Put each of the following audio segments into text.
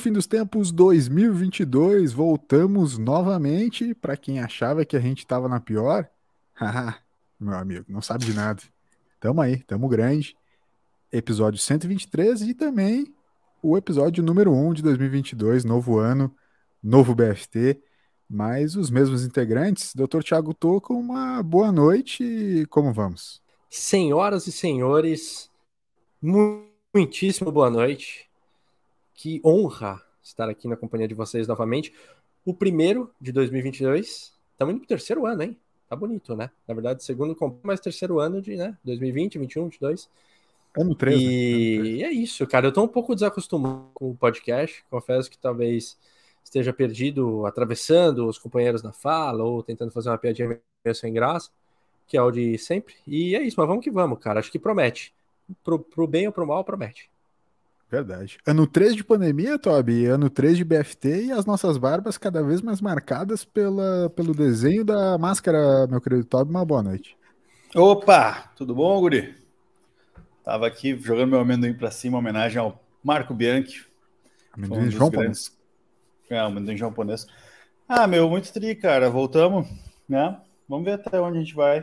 Fim dos Tempos 2022, voltamos novamente. Para quem achava que a gente estava na pior, meu amigo, não sabe de nada. Tamo aí, tamo grande. Episódio 123 e também o episódio número 1 de 2022, novo ano, novo BFT, mas os mesmos integrantes. Dr. Thiago Toco, uma boa noite. Como vamos? Senhoras e senhores, muitíssimo boa noite. Que honra estar aqui na companhia de vocês novamente. O primeiro de 2022. Estamos indo para o terceiro ano, hein? Tá bonito, né? Na verdade, segundo, mas terceiro ano de né? 2020, 21, 22. Ano 13. E ano 13. é isso, cara. Eu tô um pouco desacostumado com o podcast. Confesso que talvez esteja perdido, atravessando os companheiros na fala ou tentando fazer uma piadinha meio sem graça, que é o de sempre. E é isso, mas vamos que vamos, cara. Acho que promete. Pro, pro bem ou pro mal, promete. Verdade. Ano 3 de pandemia, Toby, ano 3 de BFT e as nossas barbas cada vez mais marcadas pela, pelo desenho da máscara, meu querido Toby. Uma boa noite. Opa, tudo bom, Guri? Tava aqui jogando meu amendoim para cima, homenagem ao Marco Bianchi. Amendoim um japonês. É, amendoim japonês. Ah, meu, muito tri, cara. Voltamos, né? Vamos ver até onde a gente vai.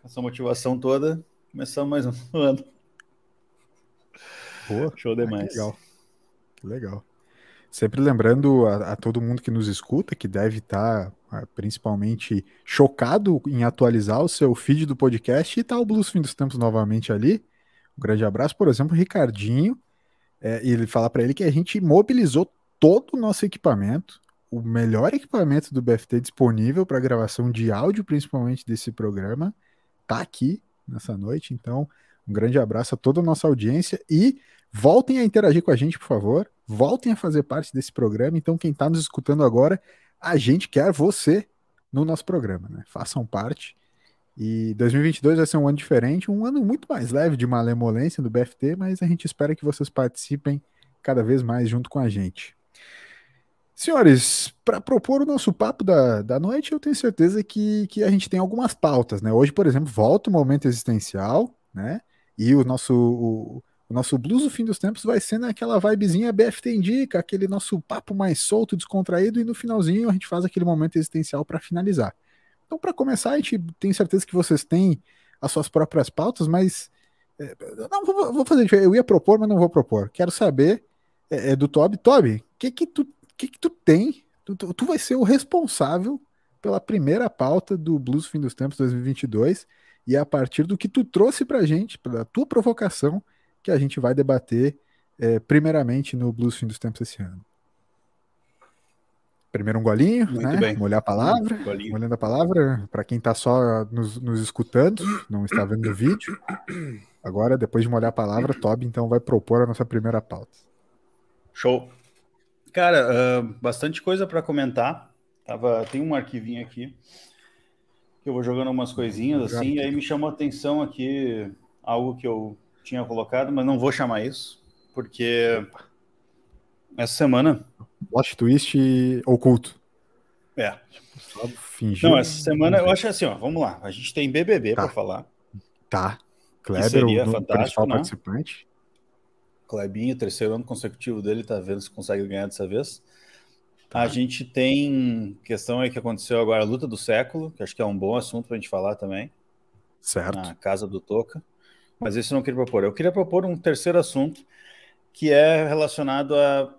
Com essa motivação toda. Começamos mais um ano. Pô, Show demais. Que legal. Que legal. Sempre lembrando a, a, todo mundo que nos escuta, que deve estar tá, principalmente chocado em atualizar o seu feed do podcast e tá o Blues Fim dos Tempos novamente ali. Um grande abraço, por exemplo, Ricardinho. É, e ele falar para ele que a gente mobilizou todo o nosso equipamento, o melhor equipamento do BFT disponível para gravação de áudio, principalmente desse programa, tá aqui nessa noite. Então, um grande abraço a toda a nossa audiência e voltem a interagir com a gente, por favor. Voltem a fazer parte desse programa. Então, quem está nos escutando agora, a gente quer você no nosso programa, né? Façam parte. E 2022 vai ser um ano diferente, um ano muito mais leve de malemolência do BFT, mas a gente espera que vocês participem cada vez mais junto com a gente. Senhores, para propor o nosso papo da, da noite, eu tenho certeza que, que a gente tem algumas pautas, né? Hoje, por exemplo, volta o momento existencial, né? E o nosso, o, o nosso blues do fim dos tempos vai ser naquela vibezinha BFT Indica, aquele nosso papo mais solto, descontraído, e no finalzinho a gente faz aquele momento existencial para finalizar. Então, para começar, a gente tem certeza que vocês têm as suas próprias pautas, mas. É, não, vou, vou fazer Eu ia propor, mas não vou propor. Quero saber é, é do Toby. Toby, o que que tu, que que tu tem? Tu, tu, tu vai ser o responsável pela primeira pauta do Blues Fim dos Tempos 2022 e é a partir do que tu trouxe pra gente, pela tua provocação, que a gente vai debater é, primeiramente no Blues Fim dos Tempos esse ano. Primeiro um golinho, Muito né? Bem. Molhar a palavra. Um molhando a palavra, para quem está só nos, nos, escutando, não está vendo o vídeo. Agora, depois de molhar a palavra, Toby então vai propor a nossa primeira pauta. Show. Cara, uh, bastante coisa para comentar. Tava, tem um arquivinho aqui que eu vou jogando umas coisinhas assim, e aí me chamou a atenção aqui algo que eu tinha colocado, mas não vou chamar isso, porque essa semana. Plot twist oculto. É. Fingir. Não, essa semana eu acho assim, ó, vamos lá. A gente tem BBB tá. para falar. Tá. Kleber, o fantástico, né? participante. Klebinho, terceiro ano consecutivo dele, tá vendo se consegue ganhar dessa vez. Tá. A gente tem questão aí que aconteceu agora, a luta do século, que acho que é um bom assunto para a gente falar também. Certo. Na casa do Toca. Mas isso eu não queria propor. Eu queria propor um terceiro assunto, que é relacionado a,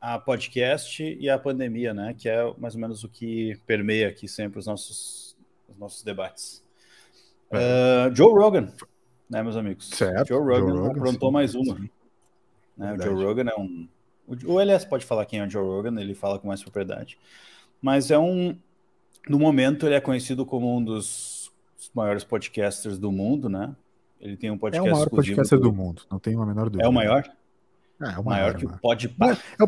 a podcast e a pandemia, né? Que é mais ou menos o que permeia aqui sempre os nossos, os nossos debates. É. Uh, Joe Rogan, né, meus amigos? Certo. Joe Rogan, Joe Rogan aprontou sim, mais uma. Né, o Joe Rogan é um o LS pode falar quem é o Joe Rogan, ele fala com mais propriedade. Mas é um. No momento, ele é conhecido como um dos maiores podcasters do mundo, né? Ele tem um podcast. É o maior podcaster do... do mundo, não tem uma menor dúvida. É o maior? É, é o maior, maior que o Podpah. É,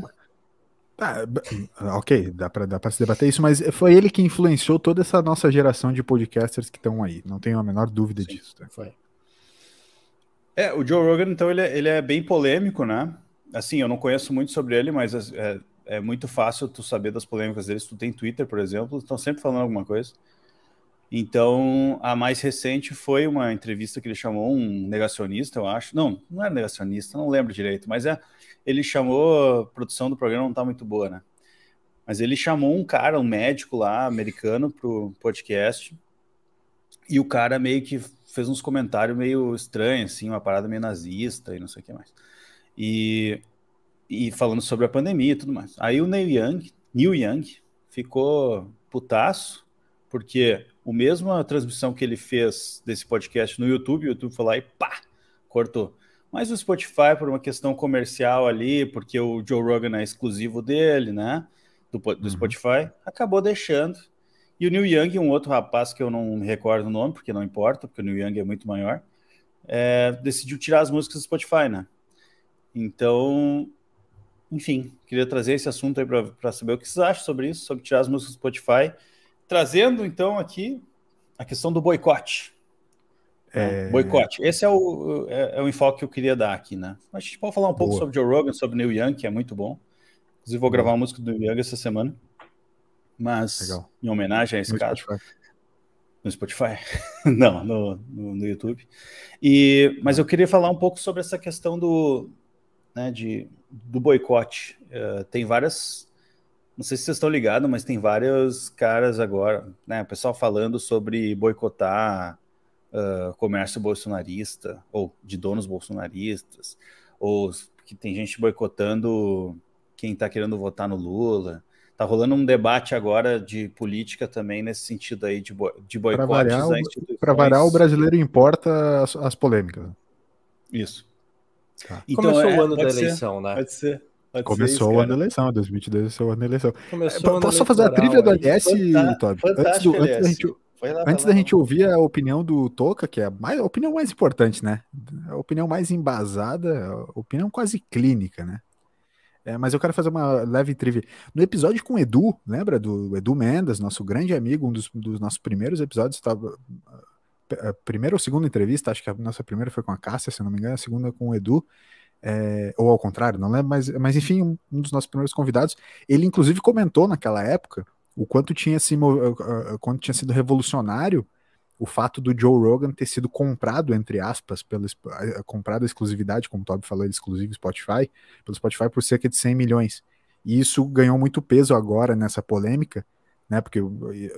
é, ah, ok, dá para dá se debater isso, mas foi ele que influenciou toda essa nossa geração de podcasters que estão aí. Não tenho a menor dúvida Sim, disso. Tá? Foi. É, o Joe Rogan, então, ele é, ele é bem polêmico, né? assim, eu não conheço muito sobre ele, mas é, é muito fácil tu saber das polêmicas dele. Se tu tem Twitter, por exemplo, estão sempre falando alguma coisa. Então, a mais recente foi uma entrevista que ele chamou um negacionista, eu acho. Não, não era negacionista, não lembro direito, mas é, ele chamou, a produção do programa não tá muito boa, né? Mas ele chamou um cara, um médico lá, americano, pro podcast. E o cara meio que fez uns comentários meio estranhos, assim, uma parada meio nazista e não sei o que mais. E, e falando sobre a pandemia e tudo mais. Aí o Neil Young, Neil Young ficou putaço, porque o mesmo a transmissão que ele fez desse podcast no YouTube, o YouTube foi lá e pá, cortou. Mas o Spotify, por uma questão comercial ali, porque o Joe Rogan é exclusivo dele, né? Do, do uhum. Spotify, acabou deixando. E o Neil Young, um outro rapaz que eu não me recordo o nome, porque não importa, porque o Neil Young é muito maior, é, decidiu tirar as músicas do Spotify, né? Então, enfim, queria trazer esse assunto aí para saber o que vocês acham sobre isso, sobre tirar as músicas do Spotify Trazendo então aqui a questão do boicote. Né? É... Boicote. Esse é o, é, é, o enfoque que eu queria dar aqui, né? A gente pode falar um pouco Boa. sobre Joe Rogan, sobre Neil Young, que é muito bom. Inclusive, vou gravar uma música do Neil Young essa semana. Mas, Legal. em homenagem a esse no caso. Spotify. No Spotify? Não, no, no, no, YouTube. E, mas eu queria falar um pouco sobre essa questão do, né, de, do boicote. Uh, tem várias não sei se vocês estão ligados, mas tem vários caras agora, né? O pessoal falando sobre boicotar uh, comércio bolsonarista, ou de donos bolsonaristas, ou que tem gente boicotando quem está querendo votar no Lula. Tá rolando um debate agora de política também nesse sentido aí de, bo de boicotes Para variar, o brasileiro importa as, as polêmicas. Isso. Tá. Então, Começou é, o ano da eleição, né? Pode ser. Pode Começou o ano da eleição, 2022 é o ano da eleição. Começou Posso só fazer a trilha do LS, Toby? Antes, do, antes, da gente, lá, antes da gente ouvir a opinião do Toca, que é a, mais, a opinião mais importante, né? A opinião mais embasada, a opinião quase clínica, né? É, mas eu quero fazer uma leve trivia. No episódio com o Edu, lembra do Edu Mendes, nosso grande amigo, um dos, dos nossos primeiros episódios, estava a primeira ou segunda entrevista, acho que a nossa primeira foi com a Cássia, se não me engano, a segunda com o Edu é, ou ao contrário, não lembro, mas, mas enfim, um, um, dos nossos primeiros convidados, ele inclusive comentou naquela época o quanto tinha, se, quanto tinha sido revolucionário o fato do Joe Rogan ter sido comprado, entre aspas, pela, uh, comprado a exclusividade, como o Toby falou, ele exclusivo Spotify, pelo Spotify por cerca de 100 milhões. E isso ganhou muito peso agora nessa polêmica, né? Porque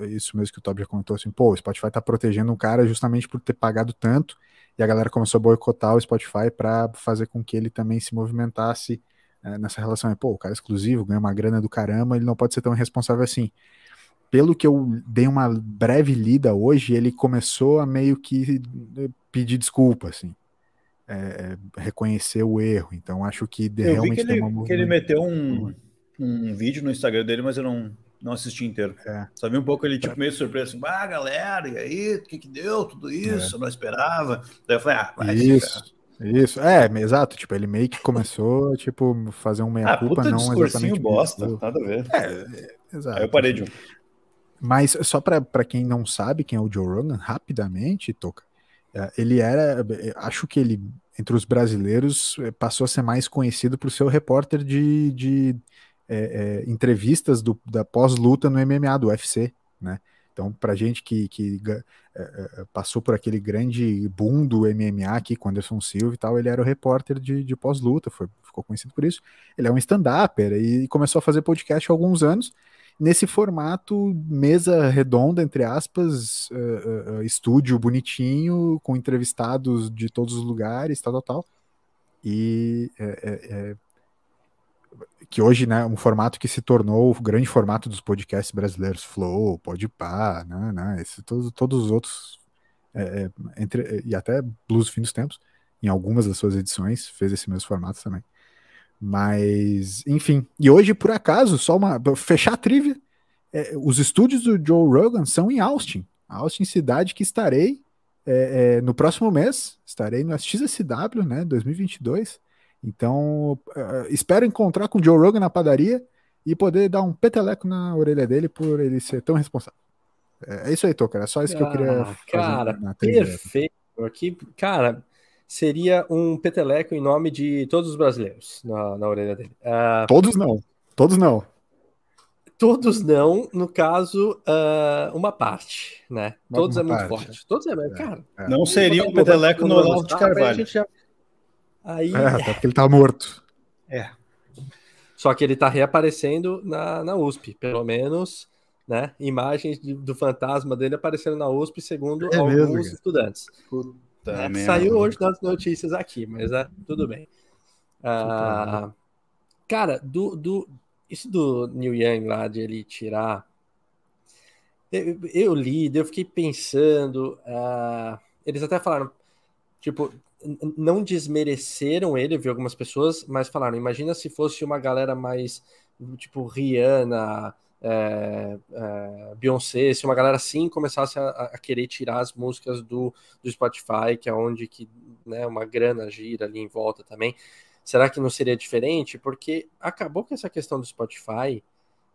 isso mesmo que o Toby já comentou assim, pô, o Spotify tá protegendo um cara justamente por ter pagado tanto e a galera começou a boicotar o Spotify para fazer com que ele também se movimentasse é, nessa relação. Pô, o cara é exclusivo, ganha uma grana do caramba, ele não pode ser tão irresponsável assim. Pelo que eu dei uma breve lida hoje, ele começou a meio que eh, pedir desculpa, assim. É, reconhecer o erro. Então acho que de, realmente que ele, tem uma que ele meteu um, um vídeo no Instagram dele, mas eu não, não assisti inteiro. É. Só vi um pouco ele, tipo, meio surpreso, assim, ah, galera, e aí, o que que deu? Tudo isso, é. não esperava. Daí eu falei, ah, vai Isso, isso. É, exato, tipo, ele meio que começou, tipo, fazer um meia-culpa, ah, não exatamente... bosta, isso. nada a ver. É, exato. Aí eu parei de um. Mas só para quem não sabe quem é o Joe Rogan, rapidamente, Toca, é, ele era, acho que ele, entre os brasileiros, passou a ser mais conhecido por ser o repórter de, de é, é, entrevistas do, da pós-luta no MMA do UFC, né? Então, para gente que, que é, é, passou por aquele grande boom do MMA aqui com Anderson Silva e tal, ele era o repórter de, de pós-luta, ficou conhecido por isso. Ele é um stand-upper e começou a fazer podcast há alguns anos, nesse formato mesa redonda, entre aspas, uh, uh, estúdio bonitinho, com entrevistados de todos os lugares, tal, tal, tal. E é, que hoje, né, um formato que se tornou o grande formato dos podcasts brasileiros, Flow, Podpah, né, né, esse, todos, todos os outros, é, é entre, e até Blues Fim dos Tempos, em algumas das suas edições, fez esse mesmo formato também. Mas, enfim, e hoje, por acaso, só uma, fechar a trivia, é, os estúdios do Joe Rogan são em Austin, Austin, cidade que estarei é, é, no próximo mês, estarei no XSW, né, 2022, então, uh, espero encontrar com o Joe Rogan na padaria e poder dar um peteleco na orelha dele por ele ser tão responsável. É, é isso aí, Tocar. É só isso ah, que eu queria ah, Cara, perfeito. Aqui, cara, seria um peteleco em nome de todos os brasileiros na, na orelha dele. Uh, todos não. Todos não. Todos não, no caso, uh, uma parte, né? Uma Todos é muito forte. Todos é, é cara. É. Não seria um peteleco no Olavo de Carvalho. Aí... É, até porque ele tá morto. É. Só que ele tá reaparecendo na, na USP, pelo menos, né? Imagens de, do fantasma dele aparecendo na USP, segundo é alguns mesmo, estudantes. Puta né? Saiu hoje nas notícias aqui, mas é, tudo bem. Uh, cara, do, do, isso do New Young lá, de ele tirar. Eu, eu li, eu fiquei pensando. Uh, eles até falaram, tipo, não desmereceram ele, vi algumas pessoas, mas falaram: imagina se fosse uma galera mais tipo Rihanna, é, é, Beyoncé, se uma galera assim começasse a, a, querer tirar as músicas do, do Spotify, que é onde que, né, uma grana gira ali em volta também. Será que não seria diferente? Porque acabou com essa questão do Spotify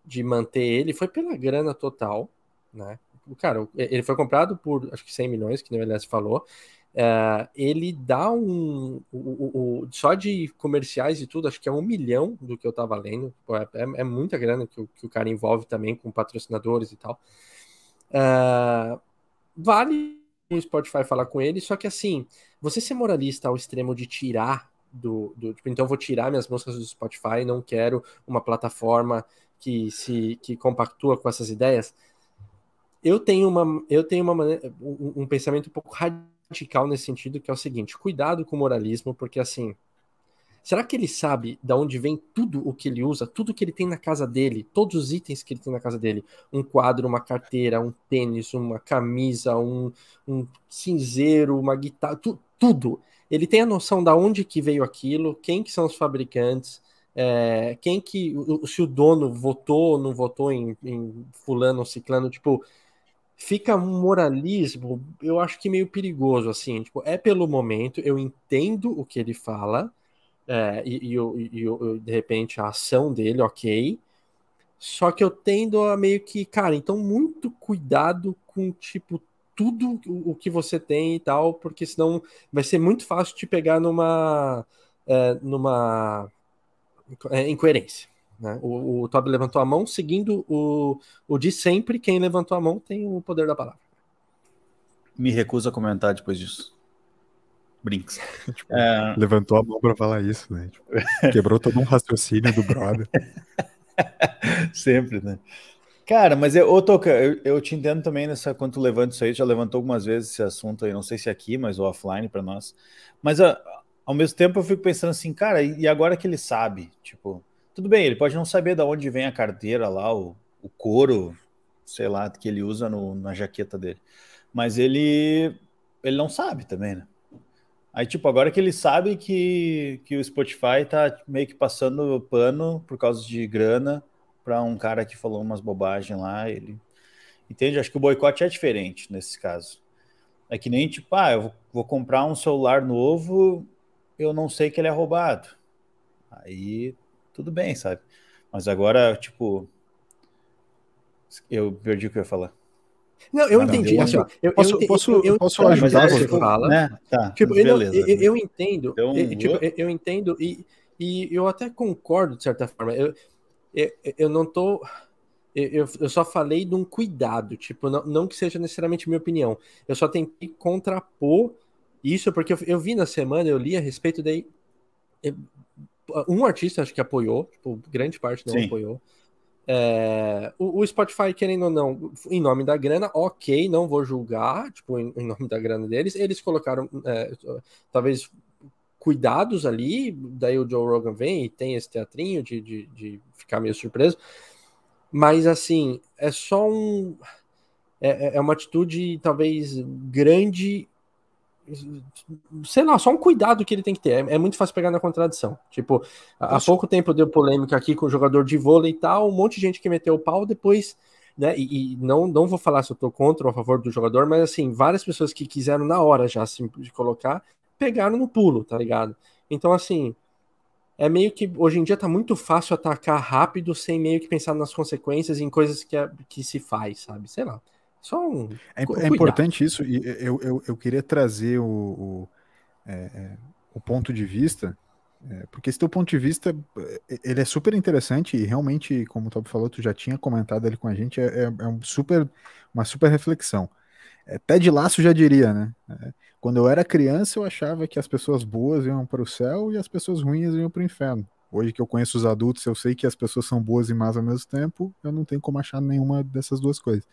de manter ele, foi pela grana total, né? Cara, ele foi comprado por acho que 100 milhões, que o LS falou. É, ele dá um. O, o, o, só de comerciais e tudo, acho que é um milhão do que eu tava lendo. É, é, é muita grana que, que, o cara envolve também com patrocinadores e tal. É, vale o Spotify falar com ele, só que assim, você ser moralista ao extremo de tirar do, do tipo, então vou tirar minhas músicas do Spotify, não quero uma plataforma que se que compactua com essas ideias. Eu tenho uma eu tenho uma um, um pensamento um pouco radical nesse sentido, que é o seguinte: cuidado com o moralismo, porque assim, será que ele sabe de onde vem tudo o que ele usa, tudo que ele tem na casa dele, todos os itens que ele tem na casa dele? Um quadro, uma carteira, um tênis, uma camisa, um, um cinzeiro, uma guitarra, tu, tudo ele tem a noção da onde que veio aquilo, quem que são os fabricantes, é, quem que, se o dono votou ou não votou em, em fulano ou ciclano, tipo, fica um moralismo, eu acho que meio perigoso, assim, tipo, é pelo momento, eu entendo o que ele fala, é, e, e, e, e, de repente a ação dele, ok, só que eu tendo a meio que, cara, então muito cuidado com, tipo, tudo o que você tem e tal, porque senão vai ser muito fácil te pegar numa, é, numa é, incoerência. Né? O, o Toby levantou a mão, seguindo o, o de sempre, quem levantou a mão tem o poder da palavra. Me recuso a comentar depois disso. Brinks. tipo, é... Levantou a mão para falar isso, né? Tipo, quebrou todo um raciocínio do brother. Sempre, né? Cara, mas eu, ô Toca, eu, eu, te entendo também nessa quando tu levanta isso aí, já levantou algumas vezes esse assunto aí, não sei se é aqui, mas offline para nós. Mas a, ao mesmo tempo eu fico pensando assim, cara, e agora que ele sabe, tipo, tudo bem, ele pode não saber de onde vem a carteira lá, o, o couro, sei lá, que ele usa no, na jaqueta dele. Mas ele ele não sabe também, né? Aí, tipo, agora que ele sabe que, que o Spotify tá meio que passando pano por causa de grana, para um cara que falou umas bobagens lá, ele entende? Acho que o boicote é diferente nesse caso. É que nem tipo, ah, eu vou comprar um celular novo, eu não sei que ele é roubado. Aí tudo bem, sabe? Mas agora, tipo, eu perdi o que eu ia falar. Não, eu ah, entendi. Assim, eu, posso, eu, posso, eu, posso ajudar você fala? Né? Tá, tipo, beleza. Eu, eu, entendo. Um... Tipo, eu, entendo e, e eu até concordo de certa forma. Eu, eu, eu não tô. Eu, eu só falei de um cuidado, tipo, não, não que seja necessariamente minha opinião. Eu só tentei contrapor isso, porque eu, eu vi na semana, eu li a respeito daí. Um artista acho que apoiou, tipo, grande parte não Sim. apoiou. É, o, o, Spotify, querendo ou não, em nome da grana, ok, não vou julgar, tipo, em, em nome da grana deles, eles colocaram, é, talvez cuidados ali, daí o Joe Rogan vem e tem esse teatrinho de, de, de ficar meio surpreso, mas assim, é só um. É, é, é uma atitude talvez grande sei lá, só um cuidado que ele tem que ter. É, é muito fácil pegar na contradição. Tipo, há pouco tempo deu polêmica aqui com o jogador de vôlei e tal, um monte de gente que meteu o pau depois, né? E, e, não, não vou falar se eu tô contra ou a favor do jogador, mas assim, várias pessoas que quiseram na hora já se de colocar pegaram no pulo, tá ligado? Então, assim, é meio que hoje em dia tá muito fácil atacar rápido sem meio que pensar nas consequências em coisas que, é, que se faz, sabe? Sei lá. Só um. É, é importante isso, e eu, eu, eu queria trazer o, o, é, é, o ponto de vista É, porque esse teu ponto de vista, é, ele é super interessante e realmente, como o Tobi falou, tu já tinha comentado ali com a gente, é, é, um super, uma super reflexão. É, Ted Laço já diria, né? Quando eu era criança, eu achava que as pessoas boas iam para o céu e as pessoas ruins iam para o inferno. Hoje que eu conheço os adultos, eu sei que as pessoas são boas e más ao mesmo tempo, eu não tenho como achar nenhuma dessas duas coisas.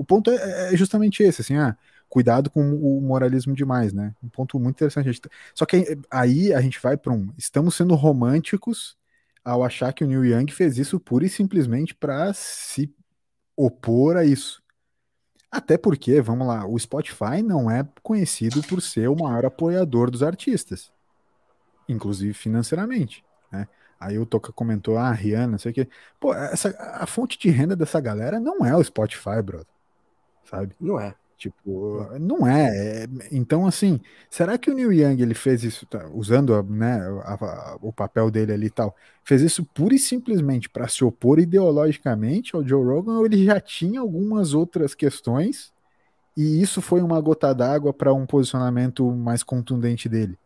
O ponto é, é justamente esse, assim, ah, cuidado com o moralismo demais, né? Um ponto muito interessante. Tá, só que aí a gente vai para um. Estamos sendo românticos ao achar que o Neil Young fez isso pura e simplesmente para se opor a isso. Até porque, vamos lá, o Spotify não é conhecido por ser o maior apoiador dos artistas, inclusive financeiramente. Né? Aí o Toca comentou, ah, Rihanna, não sei o quê. Pô, essa, a fonte de renda dessa galera não é o Spotify, brother. Sabe? Não é. Tipo, não é. é. Então, assim, será que o Neil Young ele fez isso, tá, usando né, a, a, o papel dele ali e tal, fez isso pura e simplesmente para se opor ideologicamente ao Joe Rogan ou ele já tinha algumas outras questões e isso foi uma gota d'água para um posicionamento mais contundente dele?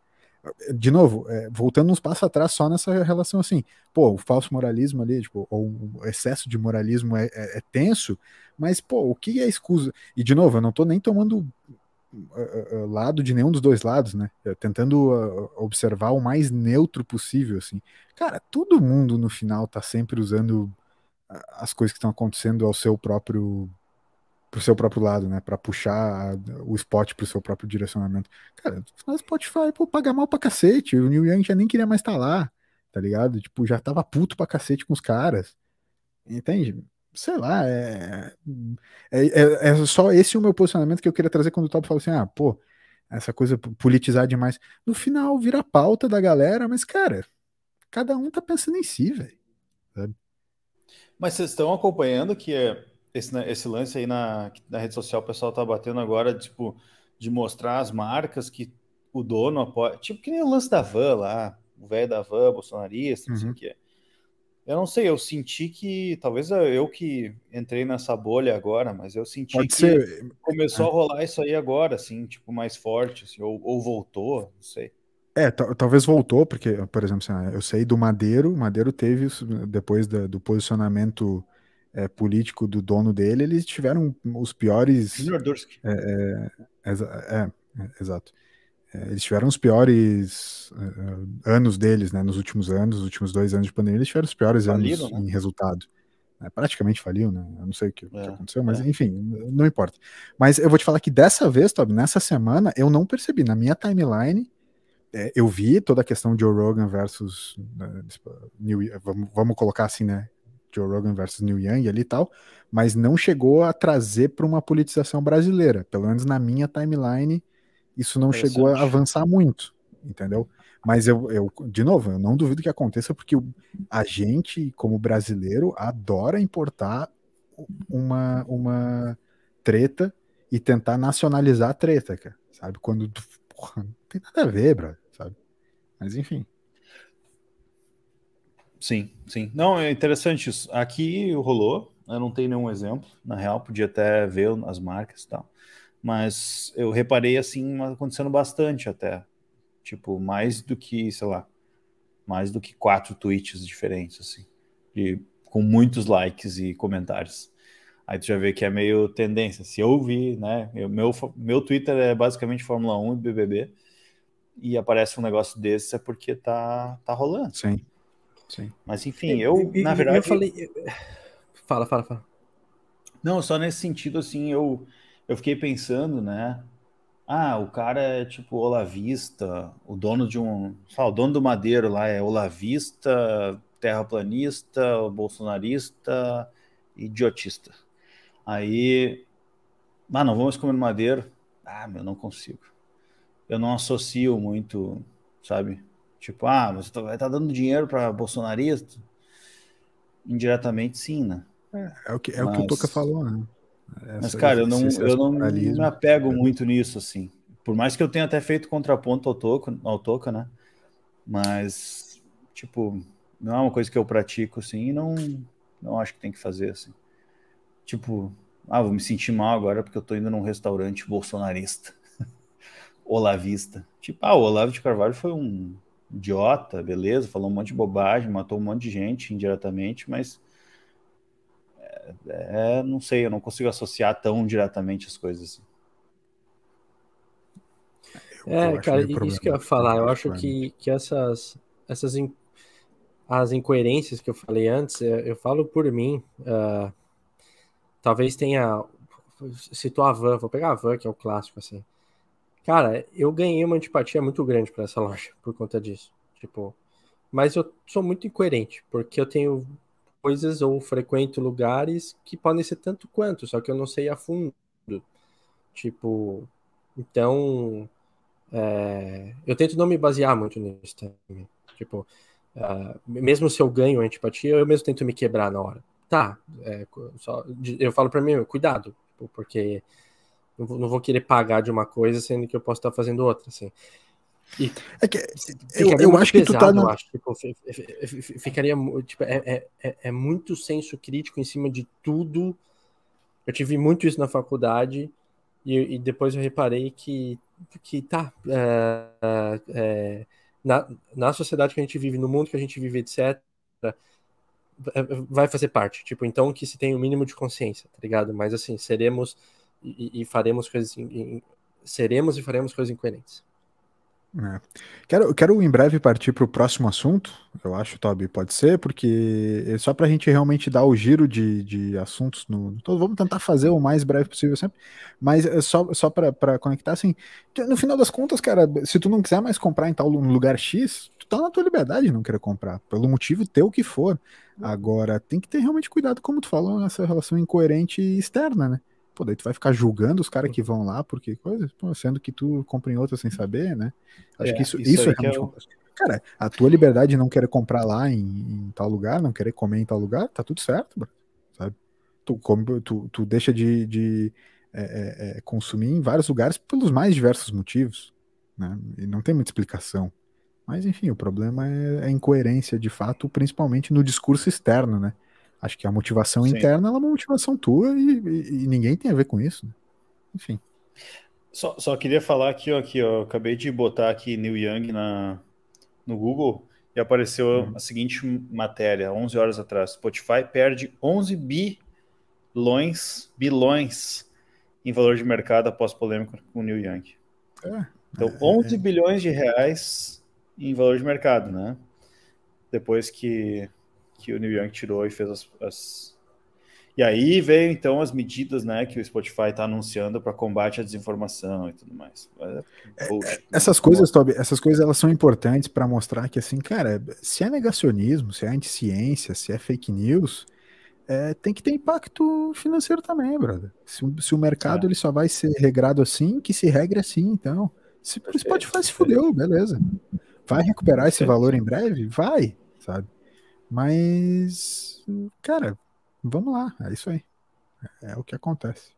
De novo, é, voltando uns passos atrás só nessa relação assim, pô, o falso moralismo ali, tipo, ou o excesso de moralismo é, é, é tenso, mas, pô, o que é escusa? E, de novo, eu não tô nem tomando uh, uh, lado de nenhum dos dois lados, né? Eu tentando uh, observar o mais neutro possível, assim. Cara, todo mundo no final tá sempre usando as coisas que estão acontecendo ao seu próprio pro seu próprio lado, né? Para puxar o spot pro seu próprio direcionamento. Cara, no Spotify, pô, paga mal pra cacete. O Neil Young já nem queria mais estar tá lá, tá ligado? Tipo, já tava puto pra cacete com os caras. Entende? Sei lá, é, é, é, é só esse o meu posicionamento que eu queria trazer quando o Top falou assim: ah, pô, essa coisa politizar demais. No final vira pauta da galera, mas, cara, cada um tá pensando em si, velho. Mas vocês estão acompanhando que é esse, né, esse lance aí na, na rede social, o pessoal tá batendo agora, tipo, de mostrar as marcas que o dono apoia. Tipo, que nem o lance da van lá, o velho da van, bolsonarista, não sei o uhum. que é. Eu não sei, eu senti que, talvez eu que entrei nessa bolha agora, mas eu senti Pode que ser. começou é. a rolar isso aí agora, assim, tipo, mais forte, assim, ou, ou voltou, não sei. É, talvez voltou, porque, por exemplo, assim, eu sei do Madeiro, o Madeiro teve, depois da, do posicionamento é, político do dono dele, eles tiveram os piores. É, é, é, é, exato. É, eles tiveram os piores anos deles, né? Nos últimos anos, os últimos dois anos de pandemia, eles tiveram os piores Faliram, anos né? em resultado. praticamente faliu, né? Eu não sei o que, que aconteceu, mas enfim, não importa. Mas eu vou te falar que dessa vez, Tob, nessa semana, eu não percebi. Na minha timeline, eu vi toda a questão de Joe Rogan versus né, New, vamos, vamos colocar assim, né? Joe Rogan versus Neil Young ali e tal, mas não chegou a trazer para uma politização brasileira. Pelo menos na minha timeline, isso não chegou a avançar muito, entendeu? Mas eu, eu, de novo, eu não duvido que aconteça, porque a gente, como brasileiro, adora importar uma, uma treta e tentar nacionalizar a treta, cara, sabe? Quando, porra, não tem nada a ver, bro, sabe? Mas enfim. Sim, sim. Não, é interessante isso. Aqui rolou, eu não tenho nenhum exemplo, na real, podia até ver as marcas e tal. Mas eu reparei assim, acontecendo bastante até. Tipo, mais do que, sei lá, mais do que quatro tweets diferentes, assim. E com muitos likes e comentários. Aí tu já vê que é meio tendência. Se eu vi, né? Eu, meu, meu Twitter é basicamente Fórmula 1 e BBB. E aparece um negócio desse é porque tá, tá rolando. Sim. Sim. Mas enfim, eu, e, na verdade. Eu falei. Fala, fala, fala. Não, só nesse sentido, assim, eu, eu fiquei pensando, né? Ah, o cara é tipo olavista, o dono de um. Fala, o dono do Madeiro lá é olavista, terraplanista, bolsonarista, idiotista. Aí. Ah, não vamos comer Madeiro. Ah, meu, não consigo. Eu não associo muito, sabe? Tipo, ah, você tá, vai estar tá dando dinheiro para bolsonarista? Indiretamente, sim, né? É, é o que, é mas, o, que o Toca falou, né? Essa, mas, cara, eu não, eu não me apego é. muito nisso, assim. Por mais que eu tenha até feito contraponto ao Toca, ao Toca né? Mas, tipo, não é uma coisa que eu pratico, assim, e não, não acho que tem que fazer, assim. Tipo, ah, vou me sentir mal agora porque eu tô indo num restaurante bolsonarista. Olavista. Tipo, ah, o Olavo de Carvalho foi um idiota, beleza, falou um monte de bobagem, matou um monte de gente indiretamente, mas é, é, não sei, eu não consigo associar tão diretamente as coisas assim. É, cara, isso que eu ia falar, eu acho que, que essas, essas in, as incoerências que eu falei antes, eu, eu falo por mim, uh, talvez tenha, citou a Van, vou pegar a Van, que é o clássico, assim, Cara, eu ganhei uma antipatia muito grande para essa loja por conta disso. Tipo, mas eu sou muito incoerente, porque eu tenho coisas ou frequento lugares que podem ser tanto quanto, só que eu não sei a fundo. Tipo, então, é, eu tento não me basear muito nisso também. Tipo, uh, mesmo se eu ganho antipatia, eu mesmo tento me quebrar na hora. Tá, é, só, eu falo para mim, cuidado, tipo, porque não vou, não vou, querer pagar de uma coisa sendo que eu posso estar fazendo outra, assim. E é que, eu, eu acho pesado, que tu tá na... acho, tipo, ficaria tipo, é, é, é, é, muito senso crítico em cima de tudo. Eu tive muito isso na faculdade e, e depois eu reparei que, que tá é, é, na, na sociedade que a gente vive, no mundo que a gente vive, etc. É, vai fazer parte, tipo, então que se tem o um mínimo de consciência, tá ligado? Mas assim, seremos e, e faremos coisas. Em, seremos e faremos coisas incoerentes. É. Quero, quero em breve partir para o próximo assunto, eu acho, Toby, pode ser, porque é só para a gente realmente dar o giro de, de assuntos no, vamos tentar fazer o mais breve possível sempre, mas é só, só para conectar, assim, no final das contas, cara, se tu não quiser mais comprar em tal lugar X, tu tá na tua liberdade de não querer comprar, pelo motivo teu que for. Agora, tem que ter realmente cuidado, como tu falou, nessa relação incoerente externa, né? Pô, daí tu vai ficar julgando os caras que vão lá, porque coisa, pô, sendo que tu compra em outra sem saber, né? Acho é, que isso, isso, isso é realmente. É Cara, a tua liberdade de não querer comprar lá em, em, tal lugar, não querer comer em tal lugar, tá tudo certo, bro, sabe? Tu, come, tu, tu deixa de, de é, é, é, consumir em vários lugares pelos mais diversos motivos, né? E não tem muita explicação. Mas enfim, o problema é a incoerência de fato, principalmente no discurso externo, né? Acho que a motivação Sim. interna é uma motivação tua e, e, e, ninguém tem a ver com isso. Né? Enfim. Só, só queria falar aqui, ó, aqui, ó, acabei de botar aqui Neil Young na, no Google e apareceu hum. a seguinte matéria, 11 horas atrás. Spotify perde 11 bilhões, bilhões em valor de mercado após polêmica com o Neil Young. É, então, é, 11 é. bilhões de reais em valor de mercado, né? Depois que que o Neil Young tirou e fez as, as... E aí veio então as medidas né, que o Spotify está anunciando para combate à desinformação e tudo mais. É, é, é essas coisas, Toby, essas coisas elas são importantes para mostrar que assim, cara, se é negacionismo, se é anticiência, se é fake news, é, tem que ter impacto financeiro também, brother. Se, se o mercado é. ele só vai ser regrado assim, que se regre assim, então. Se o Spotify se fudeu, beleza. Vai recuperar esse valor em breve? Vai, sabe? Mas, cara, vamos lá, é isso aí. É, é o que acontece.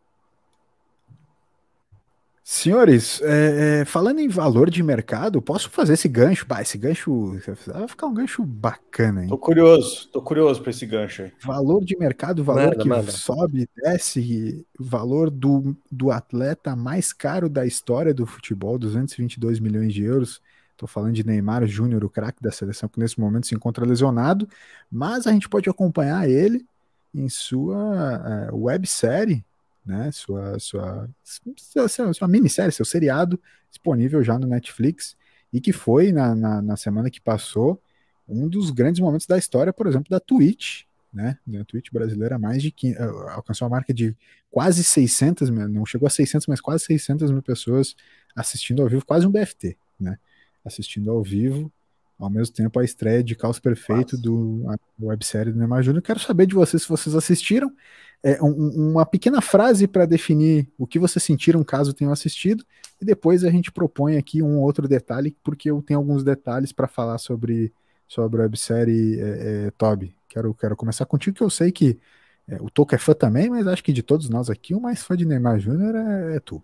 Senhores, é, é, falando em valor de mercado, posso fazer esse gancho? Bah, esse gancho vai ficar um gancho bacana, hein? Tô curioso, tô curioso para esse gancho aí. Valor de mercado, valor manda, que manda. sobe, desce, valor do, do atleta mais caro da história do futebol, 222 milhões de euros. Estou falando de Neymar Júnior, o craque da seleção, que nesse momento se encontra lesionado, mas a gente pode acompanhar ele em sua uh, websérie, né? Sua, sua, sua, sua, minissérie, seu seriado, disponível já no Netflix, e que foi, na, na, na, semana que passou, um dos grandes momentos da história, por exemplo, da Twitch, né? Da Twitch brasileira, mais de 15, uh, alcançou a marca de quase 600 mil, não chegou a 600, mas quase 600 mil pessoas assistindo ao vivo, quase um BFT, né? Assistindo ao vivo, ao mesmo tempo a estreia de Caos Perfeito do websérie do Neymar Júnior. Quero saber de vocês se vocês assistiram. É, um, uma pequena frase para definir o que vocês sentiram caso tenham assistido, e depois a gente propõe aqui um outro detalhe, porque eu tenho alguns detalhes para falar sobre, sobre a websérie é, é, Toby. Quero, quero começar contigo, que eu sei que é, o Toco é fã também, mas acho que de todos nós aqui, o mais fã de Neymar Júnior é, é tu.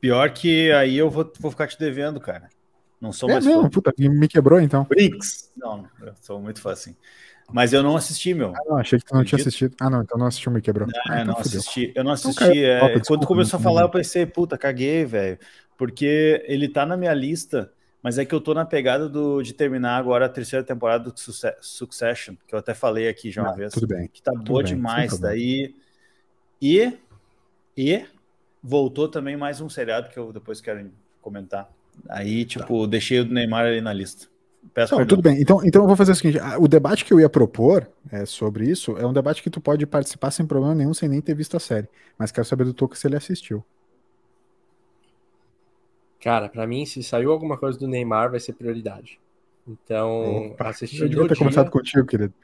Pior que aí eu vou, vou ficar te devendo, cara. Não sou é mais mesmo? fã. Puta, me quebrou então. Brinks. Não, eu sou muito fã assim. Mas eu não assisti, meu. Ah, não, achei que tu não tinha assistido. Ah, não, então não assistiu, me quebrou. Não, ah, então não assisti. Eu não então assisti. Então, é, quando começou a falar, eu pensei, puta, caguei, velho. Porque ele tá na minha lista Mas é que eu tô na pegada do, de terminar agora a terceira temporada do Succession, que eu até falei aqui já uma ah, vez. Tudo bem. Que tá boa bem, demais. Daí. E. E. Voltou também mais um seriado que eu depois quero comentar. Aí, tipo, tá. deixei o Neymar ali na lista. Peço Não, tudo bem. Então, então eu vou fazer o seguinte: o debate que eu ia propor é, sobre isso é um debate que tu pode participar sem problema nenhum, sem nem ter visto a série. Mas quero saber do Toco se ele assistiu. Cara, para mim, se saiu alguma coisa do Neymar, vai ser prioridade. Então, Opa, assistir. Eu devia ter dia... começado contigo, querido.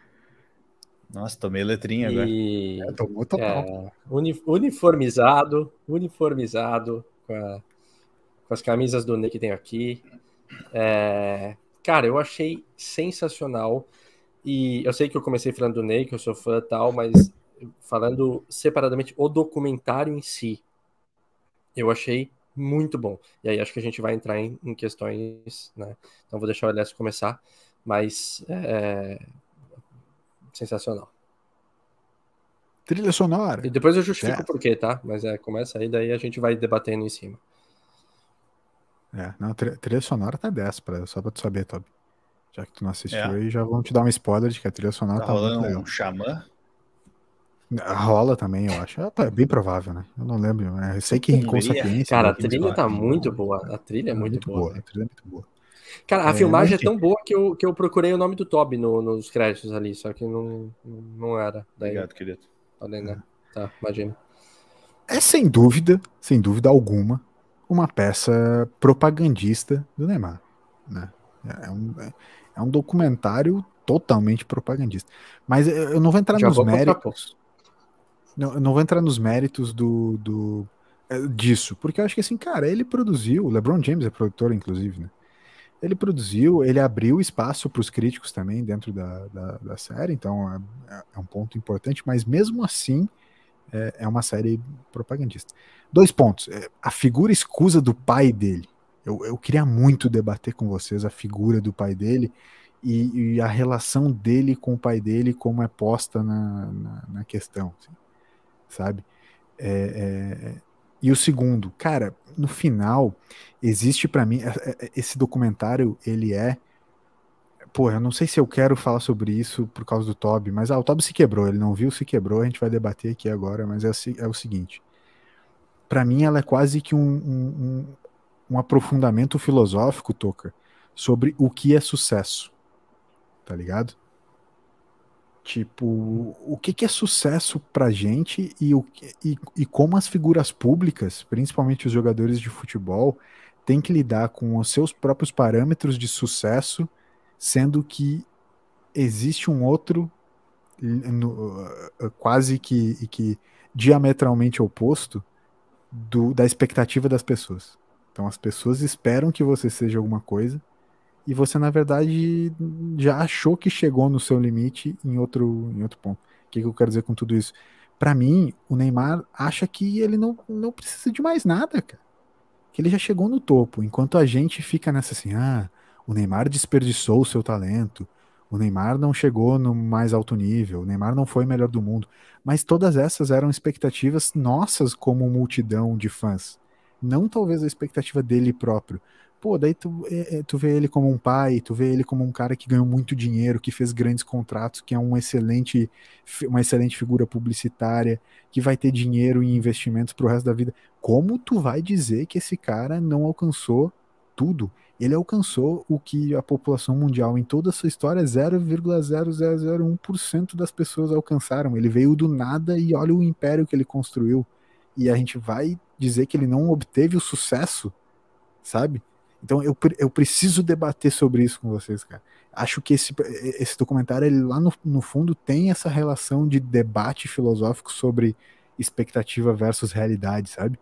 Nossa, tomei letrinha e... agora. É, tomou total. É, uniformizado, uniformizado com, a, com, as camisas do Ney que tem aqui. É, cara, eu achei sensacional. E eu sei que eu comecei falando do Ney, que eu sou fã e tal, mas falando separadamente o documentário em si, eu achei muito bom. E aí acho que a gente vai entrar em, em questões, né? Então vou deixar o Elias começar, mas é, sensacional. Trilha sonora. E depois eu justifico é. por quê, tá? Mas é, começa aí, daí a gente vai debatendo em cima. É, não, trilha sonora tá 10, pra, só pra tu saber, Toby. Já que tu não assistiu é. aí, já vamos te dar um spoiler de que a trilha sonora tá, tá rolando muito legal. um xamã? Rola também, eu acho. É bem provável, né? Eu não lembro. Né? Eu sei que em. Cara, a trilha tá muito boa. A trilha é, muito, boa. A trilha é muito boa. Cara, a é, filmagem é tão boa que eu, que eu procurei o nome do Toby no, nos créditos ali, só que não, não era. Daí, Obrigado, querido. Além, né? Tá, imagina. É sem dúvida, sem dúvida alguma, uma peça propagandista do Neymar. Né? É, um, é um documentário totalmente propagandista. Mas eu não vou entrar Já nos vou méritos. Não, eu não vou entrar nos méritos do, do, é, disso, porque eu acho que assim, cara, ele produziu, o LeBron James é produtor, inclusive, né? Ele produziu, ele abriu espaço para os críticos também dentro da, da, da série, então é, é, um ponto importante, mas mesmo assim é, é uma série propagandista. Dois pontos. É, a figura escusa do pai dele. Eu, eu queria muito debater com vocês a figura do pai dele e, e a relação dele com o pai dele, como é posta na, na, na questão. Assim sabe? É, é, e o segundo, cara, no final, existe para mim, é, é, esse documentário, ele é. Pô, eu não sei se eu quero falar sobre isso por causa do Toby, mas ah, o Toby se quebrou, ele não viu, se quebrou, a gente vai debater aqui agora, mas é, é o seguinte. para mim, ela é quase que um, um, um aprofundamento filosófico, Toca, sobre o que é sucesso. Tá ligado? Tipo, o que, que é sucesso pra gente e, o, e, e como as figuras públicas, principalmente os jogadores de futebol, têm que lidar com os seus próprios parâmetros de sucesso, sendo que existe um outro no, quase que, que diametralmente oposto do, da expectativa das pessoas. Então as pessoas esperam que você seja alguma coisa e você na verdade já achou que chegou no seu limite em outro, em outro ponto. O que, que eu quero dizer com tudo isso? Para mim, o Neymar acha que ele não, não precisa de mais nada, cara. Que ele já chegou no topo, enquanto a gente fica nessa assim, ah, o Neymar desperdiçou o seu talento, o Neymar não chegou no mais alto nível, o Neymar não foi o melhor do mundo. Mas todas essas eram expectativas nossas como multidão de fãs. Não talvez a expectativa dele próprio pô, daí tu, é, é, tu vê ele como um pai, tu vê ele como um cara que ganhou muito dinheiro, que fez grandes contratos, que é um excelente, uma excelente figura publicitária, que vai ter dinheiro e investimentos pro resto da vida. Como tu vai dizer que esse cara não alcançou tudo? Ele alcançou o que a população mundial em toda a sua história 0,0001% das pessoas alcançaram. Ele veio do nada e olha o império que ele construiu. E a gente vai dizer que ele não obteve o sucesso, sabe? Então eu, eu preciso debater sobre isso com vocês, cara. Acho que esse, esse documentário, ele lá no, no fundo, tem essa relação de debate filosófico sobre expectativa versus realidade, sabe?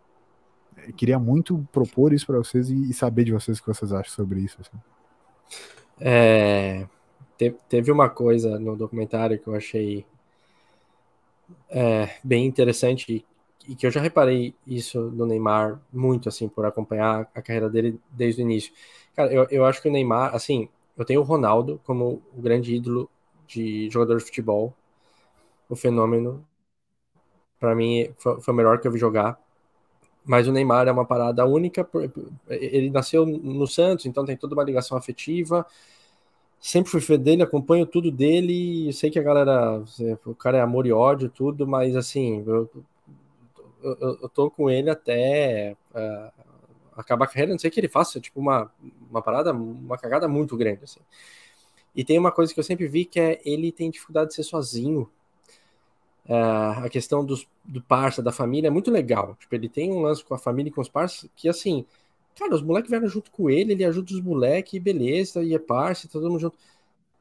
Eu queria muito propor isso para vocês e, e, saber de vocês o que vocês acham sobre isso. Assim. É, te, teve uma coisa no documentário que eu achei é, bem interessante e que eu já reparei isso no Neymar muito, assim, por acompanhar a carreira dele desde o início. Cara, eu, eu acho que o Neymar, assim, eu tenho o Ronaldo como o grande ídolo de jogador de futebol, o fenômeno. Para mim, foi, foi, o melhor que eu vi jogar. Mas o Neymar é uma parada única, ele nasceu no Santos, então tem toda uma ligação afetiva. Sempre fui fã dele, acompanho tudo dele. Sei que a galera, o cara é amor e ódio, tudo, mas assim, eu, eu, eu tô com ele até uh, acabar a carreira, não sei que ele faça, tipo, uma, uma parada, uma cagada muito grande, assim. E tem uma coisa que eu sempre vi que é ele tem dificuldade de ser sozinho. Uh, a questão dos, do parça, da família, é muito legal. Tipo, ele tem um lance com a família e com os parceiros que, assim, cara, os moleques vieram junto com ele, ele ajuda os moleques, beleza, e é parça, todo mundo junto.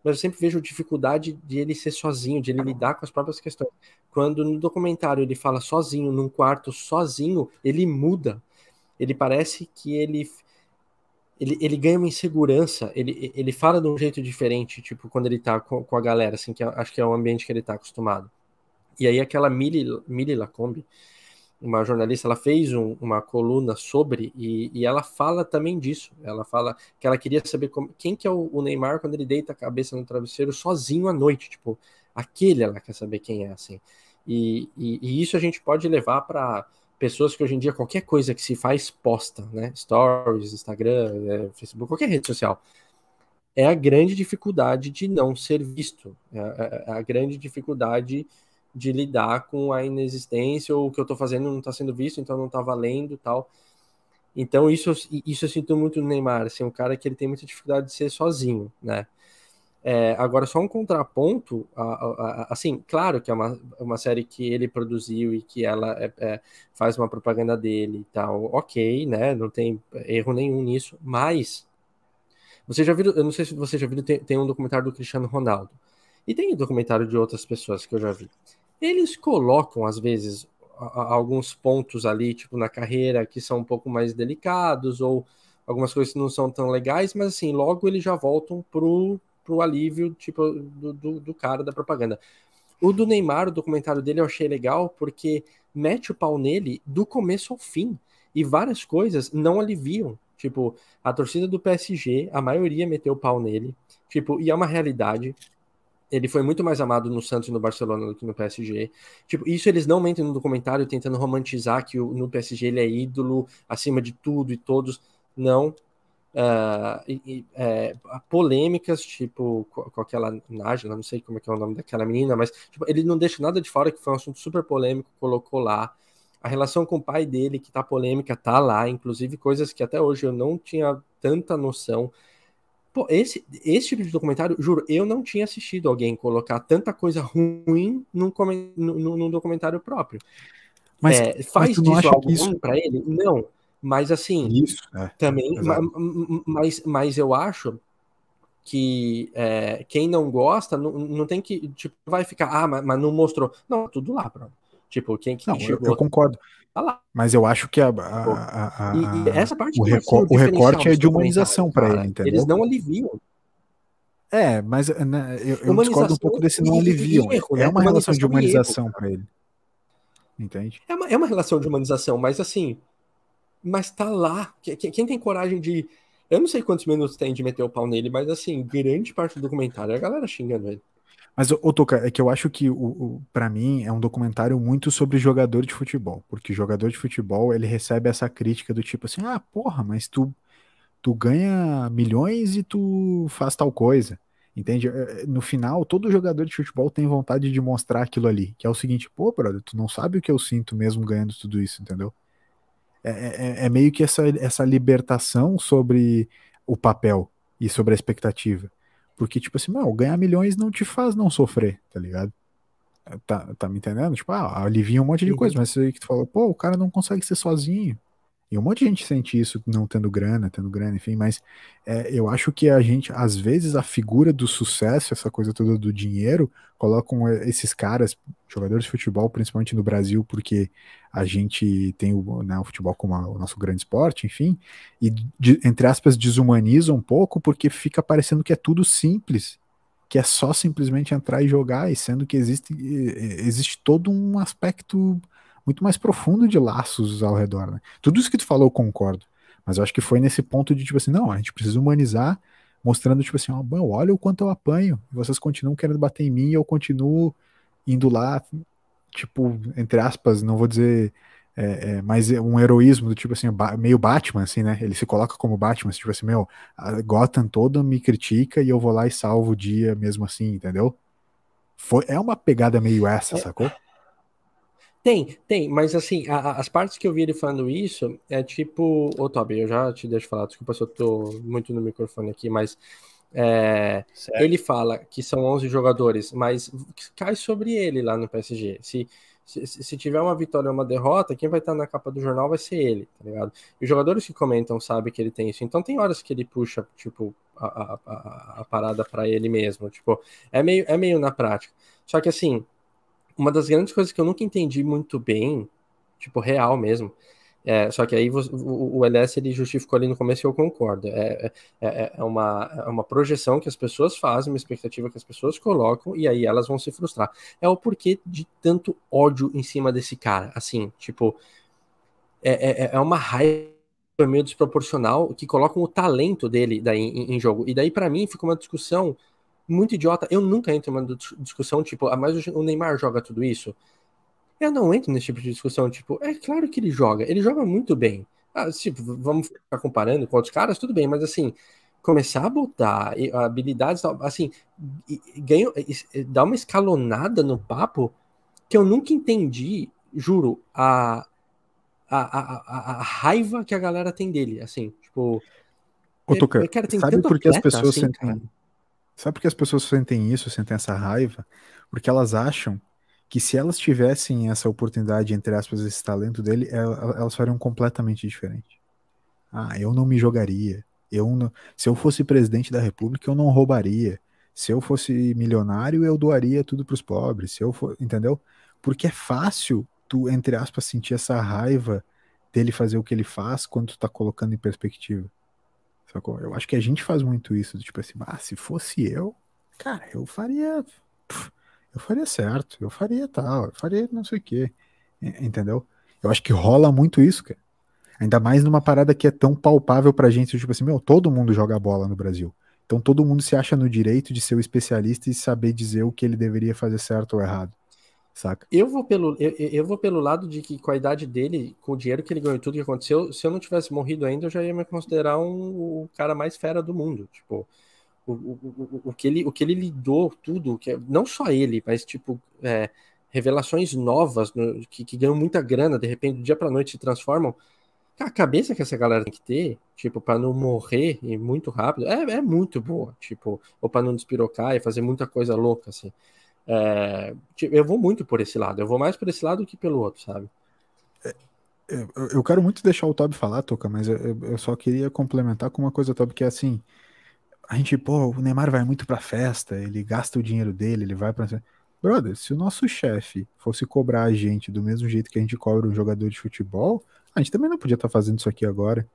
Mas eu sempre vejo dificuldade de ele ser sozinho, de ele lidar com as próprias questões. Quando no documentário ele fala sozinho, num quarto sozinho, ele muda. Ele parece que ele ele, ele ganha uma insegurança, ele, ele fala de um jeito diferente, tipo, quando ele tá com, com a galera, assim, que é, acho que é o ambiente que ele tá acostumado. E aí aquela Mili, Mili Lacombe, uma jornalista, ela fez um, uma coluna sobre e, e, ela fala também disso. Ela fala que ela queria saber como, quem que é o, o, Neymar quando ele deita a cabeça no travesseiro sozinho à noite, tipo, aquele ela quer saber quem é assim. E, e, e isso a gente pode levar para pessoas que hoje em dia qualquer coisa que se faz posta, né? Stories, Instagram, é, Facebook, qualquer rede social é a grande dificuldade de não ser visto, é é, é a grande dificuldade de lidar com a inexistência ou o que eu estou fazendo não está sendo visto, então não está valendo tal. Então isso, isso eu sinto muito no Neymar, assim, um cara que ele tem muita dificuldade de ser sozinho, né? É, agora, só um contraponto, a, a, a, assim, claro que é uma, uma série que ele produziu e que ela é, é, faz uma propaganda dele e tal, ok, né? Não tem erro nenhum nisso, mas você já viu, eu não sei se você já viu, tem, tem um documentário do Cristiano Ronaldo. E tem documentário de outras pessoas que eu já vi eles colocam, às vezes, alguns pontos ali, tipo, na carreira que são um pouco mais delicados, ou algumas coisas que não são tão legais, mas assim, logo eles já voltam pro, pro alívio, tipo, do, do, do cara da propaganda. O do Neymar, o documentário dele, eu achei legal, porque mete o pau nele do começo ao fim. E várias coisas não aliviam. Tipo, a torcida do PSG, a maioria meteu o pau nele. Tipo, e é uma realidade ele foi muito mais amado no Santos e no Barcelona do que no PSG. Tipo, isso eles não mentem no documentário tentando romantizar que o, no PSG ele é ídolo acima de tudo e todos. Não. Uh, e, é, polêmicas, tipo, com, com aquela Nájila, não sei como é que é o nome daquela menina, mas tipo, ele não deixa nada de fora, que foi um assunto super polêmico, colocou lá. A relação com o pai dele, que tá polêmica, tá lá, inclusive coisas que até hoje eu não tinha tanta noção. Pô, esse, esse tipo de documentário, juro, eu não tinha assistido alguém colocar tanta coisa ruim num, num, num documentário próprio. Mas é, faz mas disso algo isso... ruim pra ele? Não. Mas assim, isso, é, também, mas, mas eu acho que é, quem não gosta não, não tem que, tipo, vai ficar, ah, mas, mas não mostrou. Não, tudo lá, bro. Tipo, quem que não, eu, eu, concordo. Tá Mas eu acho que a, a, a, e, e essa parte o, recor o recorte é de humanização para ele, entendeu? Eles não aliviam. É, mas né, eu, eu discordo um pouco desse não aliviam. Erro, é né? uma relação de humanização para ele. Entende? É uma, é uma relação de humanização, mas assim. Mas tá lá. Quem, quem tem coragem de. Eu não sei quantos minutos tem de meter o pau nele, mas assim, grande parte do documentário é a galera xingando ele. Mas, ô Toca, é que eu acho que, o, o para mim, é um documentário muito sobre jogador de futebol. Porque jogador de futebol, ele recebe essa crítica do tipo assim, ah, porra, mas tu, tu ganha milhões e tu faz tal coisa. Entende? É, é, no final, todo jogador de futebol tem vontade de mostrar aquilo ali. Que é o seguinte, pô, brother, tu não sabe o que eu sinto mesmo ganhando tudo isso, entendeu? É, é, é meio que essa, essa libertação sobre o papel e sobre a expectativa. Porque, tipo assim, não, ganhar milhões não te faz não sofrer, tá ligado? Tá, tá me entendendo? Tipo, ah, alivia um monte de uhum. coisa, mas aí que tu fala, pô, o cara não consegue ser sozinho. E um monte de gente sente isso não tendo grana, tendo grana, enfim, mas é, eu acho que a gente, às vezes, a figura do sucesso, essa coisa toda do dinheiro, colocam esses caras, jogadores de futebol, principalmente no Brasil, porque a gente tem o, né, o futebol como a, o nosso grande esporte, enfim, e, de, entre aspas, desumaniza um pouco, porque fica parecendo que é tudo simples, que é só simplesmente entrar e jogar, e sendo que existe, existe todo um aspecto muito mais profundo de laços ao redor, né? Tudo isso que tu falou eu concordo, mas eu acho que foi nesse ponto de tipo assim, não, a gente precisa humanizar, mostrando tipo assim, ó, oh, olha o quanto eu apanho, vocês continuam querendo bater em mim e eu continuo indo lá, tipo, entre aspas, não vou dizer é, é, mas é um heroísmo do tipo assim, meio Batman, assim, né? Ele se coloca como Batman, tipo assim, meu, a Gotham toda me critica e eu vou lá e salvo o dia mesmo assim, entendeu? Foi, é uma pegada meio essa, é. sacou? Tem, tem, mas assim, a, as partes que eu vi ele falando isso é tipo. Ô, Toby, eu já te deixo falar, desculpa se eu tô muito no microfone aqui, mas. É, ele fala que são 11 jogadores, mas cai sobre ele lá no PSG. Se, se, se, tiver uma vitória ou uma derrota, quem vai estar na capa do jornal vai ser ele, tá ligado? E os jogadores que comentam sabem que ele tem isso. Então tem horas que ele puxa, tipo, a, a, a, a parada para ele mesmo. Tipo, é meio, é meio na prática. Só que assim, uma das grandes coisas que eu nunca entendi muito bem, tipo, real mesmo, é, só que aí o, o LS ele justificou ali no começo e eu concordo. É, é, é, é, uma, é uma projeção que as pessoas fazem, uma expectativa que as pessoas colocam, e aí elas vão se frustrar. É o porquê de tanto ódio em cima desse cara. Assim, tipo, é, é, é uma raiva meio desproporcional que colocam o talento dele daí em, em jogo. E daí, para mim, fica uma discussão muito idiota. Eu nunca entro numa discussão tipo, ah, mas o Neymar joga tudo isso. Eu não entro nesse tipo de discussão. Tipo, é claro que ele joga, ele joga muito bem. Ah, tipo, vamos ficar comparando com outros caras, tudo bem, mas assim, começar a botar habilidades, assim, ganha, dá uma escalonada no papo que eu nunca entendi, juro, a, a, a, a, raiva que a galera tem dele, assim, tipo. Ô, Tuca, cara, sabe por que as pessoas assim, sentem. Sabe por que as pessoas sentem isso, sentem essa raiva? Porque elas acham que se elas tivessem essa oportunidade, entre aspas, esse talento dele, elas fariam completamente diferente. Ah, eu não me jogaria. Eu não... Se eu fosse presidente da república, eu não roubaria. Se eu fosse milionário, eu doaria tudo para os pobres. Se eu for, entendeu? Porque é fácil tu, entre aspas, sentir essa raiva dele fazer o que ele faz quando tu tá colocando em perspectiva. Sacou? Eu acho que a gente faz muito isso, tipo assim, ah, se fosse eu, cara, eu faria. Eu faria certo, eu faria tal, eu faria não sei o quê. Entendeu? Eu acho que rola muito isso, cara. Ainda mais numa parada que é tão palpável pra gente, tipo assim, meu, todo mundo joga bola no Brasil. Então todo mundo se acha no direito de ser o especialista e saber dizer o que ele deveria fazer certo ou errado saca? Eu vou pelo, eu, eu, vou pelo lado de que com a idade dele, com o dinheiro que ele ganhou e tudo que aconteceu, se eu não tivesse morrido ainda, eu já ia me considerar um, o cara mais fera do mundo. Tipo, o, o, o, o, que, ele, o que ele lidou, tudo, que é, não só ele, mas tipo, é, revelações novas no, que, que ganham muita grana, de repente, do dia pra noite se transformam. A cabeça que essa galera tem que ter, tipo, para não morrer e muito rápido, é, é muito boa, tipo, ou para não despirocar e fazer muita coisa louca, assim. É, eu vou muito por esse lado, eu vou mais por esse lado que pelo outro, sabe? É, é eu quero muito deixar o Toby falar, Toca, mas eu, eu, só queria complementar com uma coisa, Toby, que é assim, a gente, pô, o Neymar vai muito pra festa, ele gasta o dinheiro dele, ele vai pra... Brother, se o nosso chefe fosse cobrar a gente do mesmo jeito que a gente cobra um jogador de futebol, a gente também não podia estar tá fazendo isso aqui agora.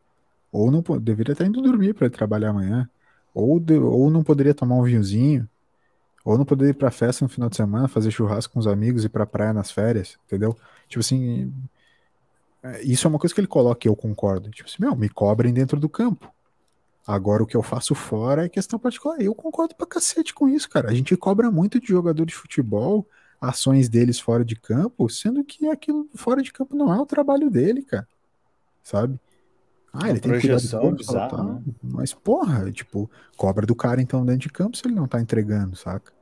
Ou não deveria estar tá indo dormir para trabalhar amanhã. Ou, de, ou não poderia tomar um vinhozinho. Ou não poder ir pra festa no final de semana, fazer churrasco com os amigos, ir pra praia nas férias, entendeu? Tipo assim, é, isso é uma coisa que ele coloca e eu concordo. Tipo assim, meu, me cobrem dentro do campo. Agora o que eu faço fora é questão particular. Eu concordo pra cacete com isso, cara. A gente cobra muito de jogador de futebol, ações deles fora de campo, sendo que aquilo fora de campo não é o trabalho dele, cara. Sabe? Ah, ele tem que cuidar do corpo, bizarro, tá, né? Mas, porra, tipo, cobra do cara então dentro de campo se ele não tá entregando, saca?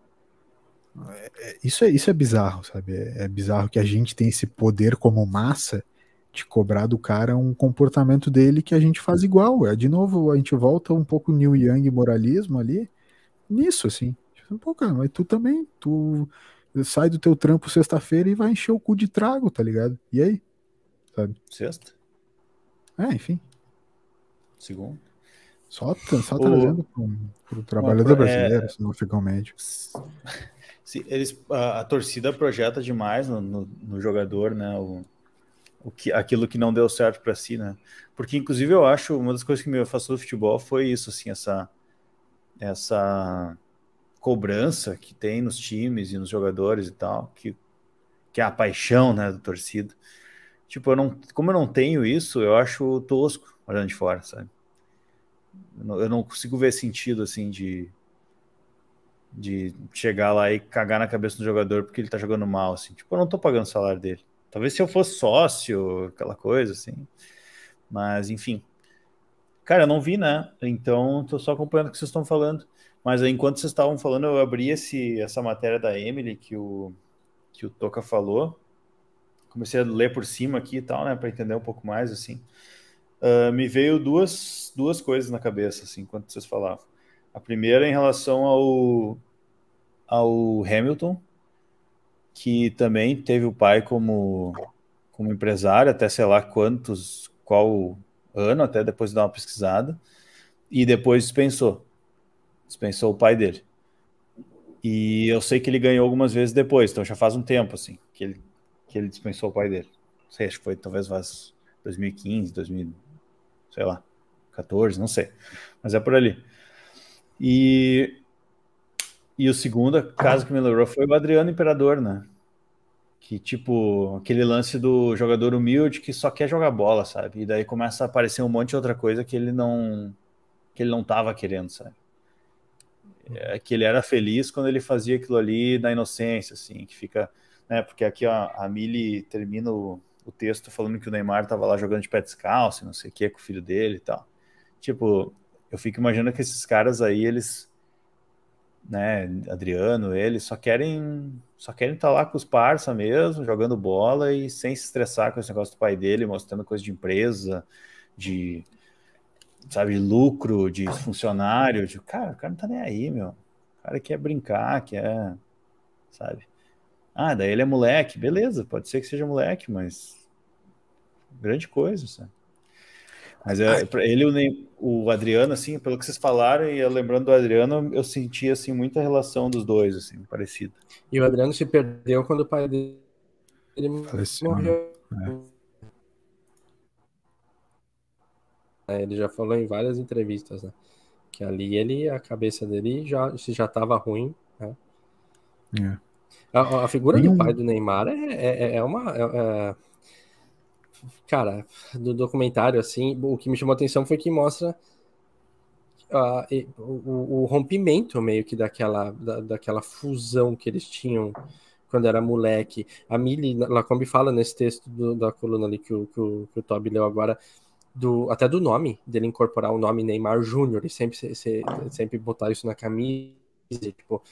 É, é, isso é, isso é bizarro, sabe? É, é, bizarro que a gente tem esse poder como massa de cobrar do cara um comportamento dele que a gente faz igual. É, de novo, a gente volta um pouco New Young moralismo ali, nisso, assim. Pô, cara, mas tu também, tu sai do teu trampo sexta-feira e vai encher o cu de trago, tá ligado? E aí? Sabe? Sexta? É, enfim. Segundo. Só, só o... trazendo para o trabalhador é... brasileiro, senão fica um médio. Eles, a, a, torcida projeta demais no, no, no jogador, né? O, o que, aquilo que não deu certo para si, né? Porque, inclusive, eu acho uma das coisas que me afastou do futebol foi isso, assim, essa, essa cobrança que tem nos times e nos jogadores e tal, que, que é a paixão, né, da torcida. Tipo, eu não, como eu não tenho isso, eu acho tosco olhando de fora, sabe? Eu não, eu não consigo ver sentido, assim, de, de chegar lá e cagar na cabeça do jogador porque ele tá jogando mal, assim. Tipo, eu não tô pagando o salário dele, Talvez se eu fosse sócio, aquela coisa assim. Mas, enfim. Cara, eu não vi, né? Então, tô só acompanhando o que vocês estão falando. Mas enquanto vocês estavam falando, eu abri esse, essa matéria da Emily que o, que o Toca falou. Comecei a ler por cima aqui e tal, né? Para entender um pouco mais, assim. Uh, me veio duas, duas coisas na cabeça, assim, enquanto vocês falavam. A primeira em relação ao, ao Hamilton, que também teve o pai como, como empresário, até sei lá quantos, qual ano, até depois de dar uma pesquisada, e depois dispensou. Dispensou o pai dele. E eu sei que ele ganhou algumas vezes depois, então já faz um tempo, assim, que ele, que ele dispensou o pai dele. Não sei, acho que foi talvez faz 2015, 2000, sei lá, 14, não sei. Mas é por ali. E, e o segundo caso que me lembrou foi o Adriano Imperador, né? Que, tipo, aquele lance do jogador humilde que só quer jogar bola, sabe? E daí começa a aparecer um monte de outra coisa que ele não que ele não tava querendo, sabe? É que ele era feliz quando ele fazia aquilo ali na inocência, assim, que fica, né? Porque aqui ó, a Mili termina o, o texto falando que o Neymar tava lá jogando de pé descalço, não sei o que, com o filho dele e tal. Tipo, eu fico imaginando que esses caras aí, eles, né, Adriano, eles só querem só querem estar tá lá com os parça mesmo, jogando bola e sem se estressar com esse negócio do pai dele, mostrando coisa de empresa, de sabe, lucro, de funcionário, de cara, o cara não tá nem aí, meu. O cara quer brincar, quer, sabe? Ah, daí ele é moleque, beleza, pode ser que seja moleque, mas grande coisa, sabe? Mas é, ele, o, o, Adriano, assim, pelo que vocês falaram, e lembrando do Adriano, eu senti, assim, muita relação dos dois, assim, parecida. E o Adriano se perdeu quando o pai dele Faleceu, morreu. Né? É. Ele já falou em várias entrevistas, né? Que ali ele, a cabeça dele já, se já estava ruim, né? É. A, a, figura do pai do Neymar é, é, é uma... Cara, do documentário, assim, o que me chamou a atenção foi que mostra uh, o, o, rompimento meio que daquela, da, daquela fusão que eles tinham quando era moleque. A Millie Lacombe fala nesse texto do, da coluna ali que o, que o, que o Toby leu agora, do, até do nome, dele incorporar o nome Neymar Júnior e sempre, se, sempre botar isso na camisa, tipo,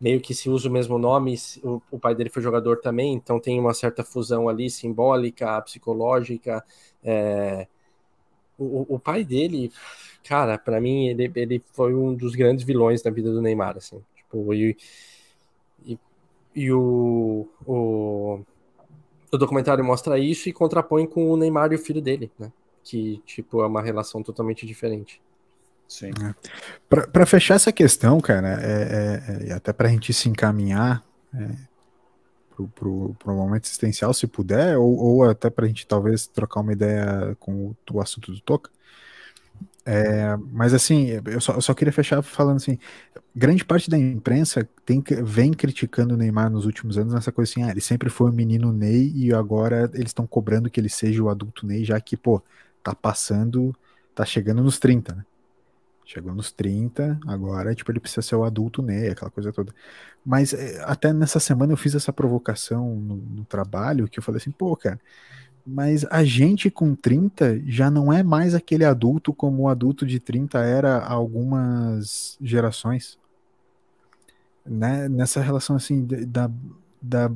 meio que se usa o mesmo nome, o, o, pai dele foi jogador também, então tem uma certa fusão ali simbólica, psicológica. É... O, o, pai dele, cara, para mim ele, ele foi um dos grandes vilões da vida do Neymar, assim. Tipo, e, e, e o, o, o documentário mostra isso e contrapõe com o Neymar e o filho dele, né? Que, tipo, é uma relação totalmente diferente. Sim. É. Para fechar essa questão, cara, é, é, é até para a gente se encaminhar é, para o momento existencial, se puder, ou, ou até para a gente talvez trocar uma ideia com o, o assunto do Toca. É, mas assim, eu só, eu só, queria fechar falando assim: grande parte da imprensa tem, vem criticando o Neymar nos últimos anos nessa coisa assim, ah, ele sempre foi o menino Ney e agora eles estão cobrando que ele seja o adulto Ney, já que, pô, tá passando, tá chegando nos 30, né? Chegou nos 30, agora, tipo, ele precisa ser o adulto né, aquela coisa toda. Mas é, até nessa semana eu fiz essa provocação no, no, trabalho, que eu falei assim, pô, cara, mas a gente com 30 já não é mais aquele adulto como o adulto de 30 era há algumas gerações. Né? Nessa relação, assim, da, da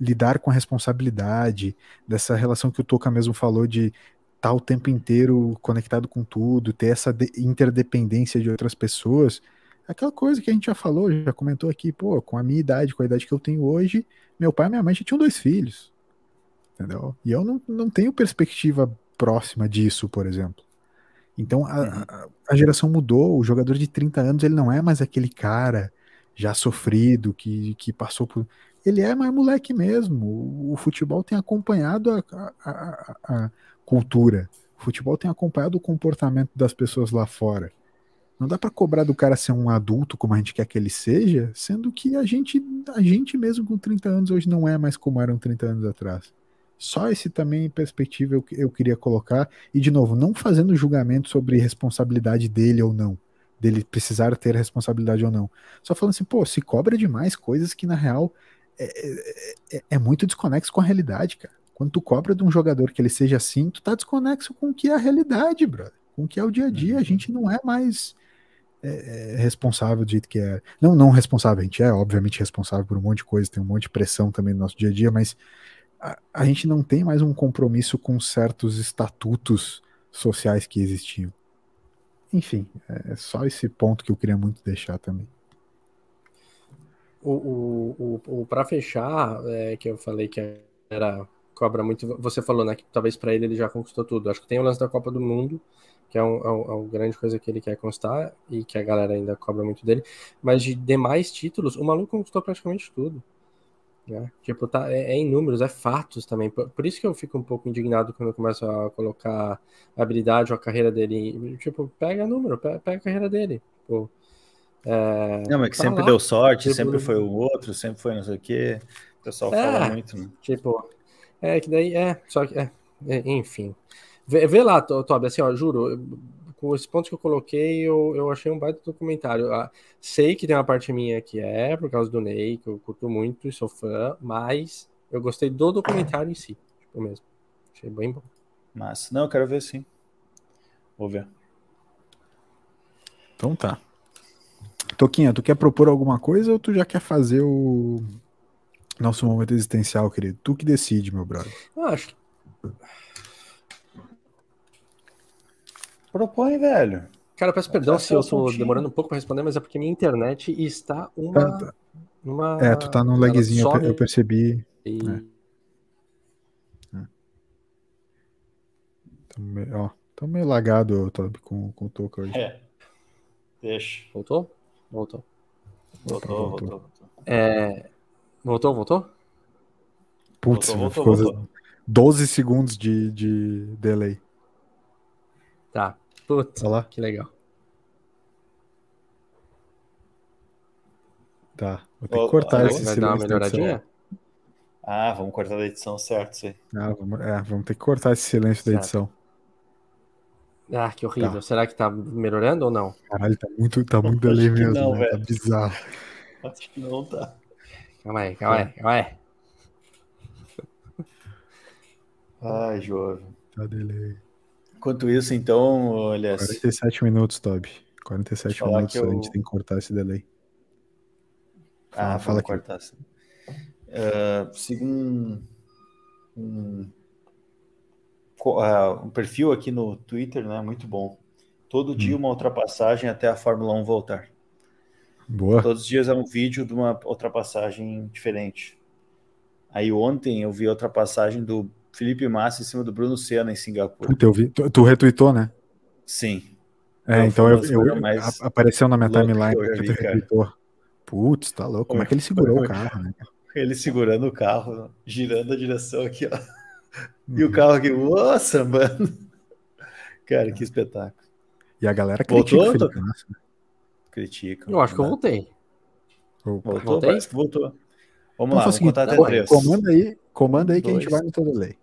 lidar com a responsabilidade, dessa relação que o Toca mesmo falou de estar tá o tempo inteiro conectado com tudo, ter essa interdependência de outras pessoas, aquela coisa que a gente já falou, já comentou aqui, pô, com a minha idade, com a idade que eu tenho hoje, meu pai e minha mãe já tinham dois filhos, entendeu? E eu não, não tenho perspectiva próxima disso, por exemplo. Então a, uhum. a, a geração mudou, o jogador de 30 anos ele não é mais aquele cara já sofrido, que, que passou por. Ele é mais moleque mesmo. O, o futebol tem acompanhado a, a, a, cultura. O futebol tem acompanhado o comportamento das pessoas lá fora. Não dá para cobrar do cara ser um adulto como a gente quer que ele seja, sendo que a gente, a gente mesmo com 30 anos hoje não é mais como eram 30 anos atrás. Só esse também perspectiva eu, eu queria colocar, e de novo, não fazendo julgamento sobre responsabilidade dele ou não, dele precisar ter responsabilidade ou não. Só falando assim, pô, se cobra demais coisas que na real é, é, é, muito desconexo com a realidade, cara. Quando tu cobra de um jogador que ele seja assim, tu tá desconexo com o que é a realidade, brother. Com o que é o dia a dia. A uhum. gente não é mais é, é, responsável do jeito que é. Não, não responsável, a gente é, obviamente, responsável por um monte de coisa, tem um monte de pressão também no nosso dia a dia, mas a, a gente não tem mais um compromisso com certos estatutos sociais que existiam. Enfim, é, é só esse ponto que eu queria muito deixar também. O, o, o, o para fechar, é, que eu falei que era cobra muito. Você falou, né, que talvez para ele ele já conquistou tudo. Acho que tem o lance da Copa do Mundo, que é, um, é, um, é uma grande coisa que ele quer constar e que a galera ainda cobra muito dele. Mas de demais títulos, o maluco conquistou praticamente tudo. Né? Tipo, tá, é, é, em números, é fatos também. Por, por, isso que eu fico um pouco indignado quando eu começo a colocar a habilidade ou a carreira dele. Tipo, pega número, pega, pega a carreira dele. Tipo, é, não, mas que tá sempre lá. deu sorte, tipo, sempre foi o outro, sempre foi não sei o quê. O pessoal é, fala muito, né? Tipo, é que daí é, só que é, é enfim. Vê, vê lá, Tobi, assim, ó, juro, com os pontos que eu coloquei, eu, eu achei um baita documentário. Ah, sei que tem uma parte minha que é por causa do Ney, que eu curto muito e sou fã, mas eu gostei do documentário em si, tipo mesmo. Achei bem bom. Mas, não, eu quero ver sim. Vou ver. Então tá. Toquinha, tu quer propor alguma coisa ou tu já quer fazer o nosso momento existencial, querido? Tu que decide, meu brother. Eu acho que Propõe, velho. Cara, peço perdão se eu tô demorando um pouco para responder, mas é porque minha internet está uma. Tá, uma é, tu tá num lagzinho, eu, eu percebi. E... É. É. Tá meio, ó, tá meio lagado Toby, com, com o Toca hoje. É. Deixa. Voltou? Voltou. Voltou, voltou. voltou, voltou. É... voltou, voltou? Putz, voltou, voltou, ficou voltou. 12 segundos de, de delay. Tá. Putz, Olha lá. que legal. Tá. Vou ter que cortar esse Vai dar uma melhoradinha? Ah, vamos cortar da edição, certo, sim. Ah, vamos, é, vamos ter que cortar esse silêncio certo. da edição. Ah, que horrível. Tá. Será que tá melhorando ou não? Caralho, tá muito, tá muito delay mesmo, não, né? Tá bizarro. Acho que não tá. Calma aí, calma aí, calma aí. Ai, jovem. Tá delay. Enquanto isso, então, olha. 47 minutos, Toby. 47 minutos, eu... a gente tem que cortar esse delay. Fala, ah, fala cortar. Uh, ah, siga um, um, uh, um, perfil aqui no Twitter, né? Muito bom. Todo hum. dia uma ultrapassagem até a Fórmula 1 voltar. Boa. Todos os dias é um vídeo de uma ultrapassagem diferente. Aí ontem eu vi a ultrapassagem do Felipe Massa em cima do Bruno Senna em Singapura. Puta, eu vi. Tu, tu retweetou, né? Sim. É, então eu, eu, apareceu na minha timeline que, que tu retweetou. Putz, tá louco. Como é que ele segurou o carro, né? Ele segurando o carro, girando a direção aqui, ó. E o carro aqui, nossa, mano. Cara, que espetáculo. E a galera critica voltou, o Felipe Massa. Né? Critica. Eu acho que eu voltei. Voltou? Voltei? Parece que voltou. Vamos então, lá, vamos contar até três. Comanda aí, comanda aí que a gente vai no todo lei.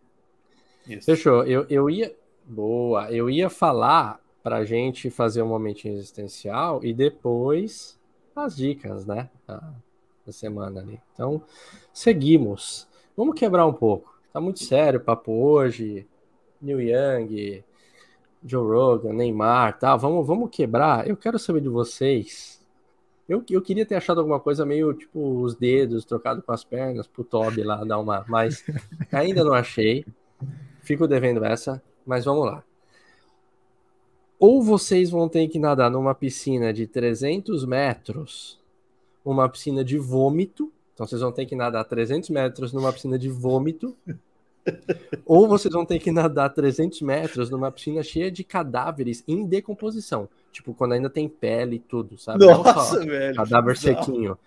Isso. Fechou. Eu, eu ia. Boa. Eu ia falar pra gente fazer um momentinho existencial e depois as dicas, né? Da semana ali. Então, seguimos. Vamos quebrar um pouco. Tá muito sério o papo hoje. New Young, Joe Rogan, Neymar, tá? Vamos, vamos quebrar. Eu quero saber de vocês. Eu, eu queria ter achado alguma coisa meio tipo os dedos trocado com as pernas pro Toby lá dar uma, mas ainda não achei. Fico devendo essa, mas vamos lá. Ou vocês vão ter que nadar numa piscina de 300 metros, uma piscina de vômito. Então vocês vão ter que nadar 300 metros numa piscina de vômito. Ou vocês vão ter que nadar 300 metros numa piscina cheia de cadáveres em decomposição. Tipo, quando ainda tem pele e tudo, sabe? Nossa, velho. Cadáver sequinho.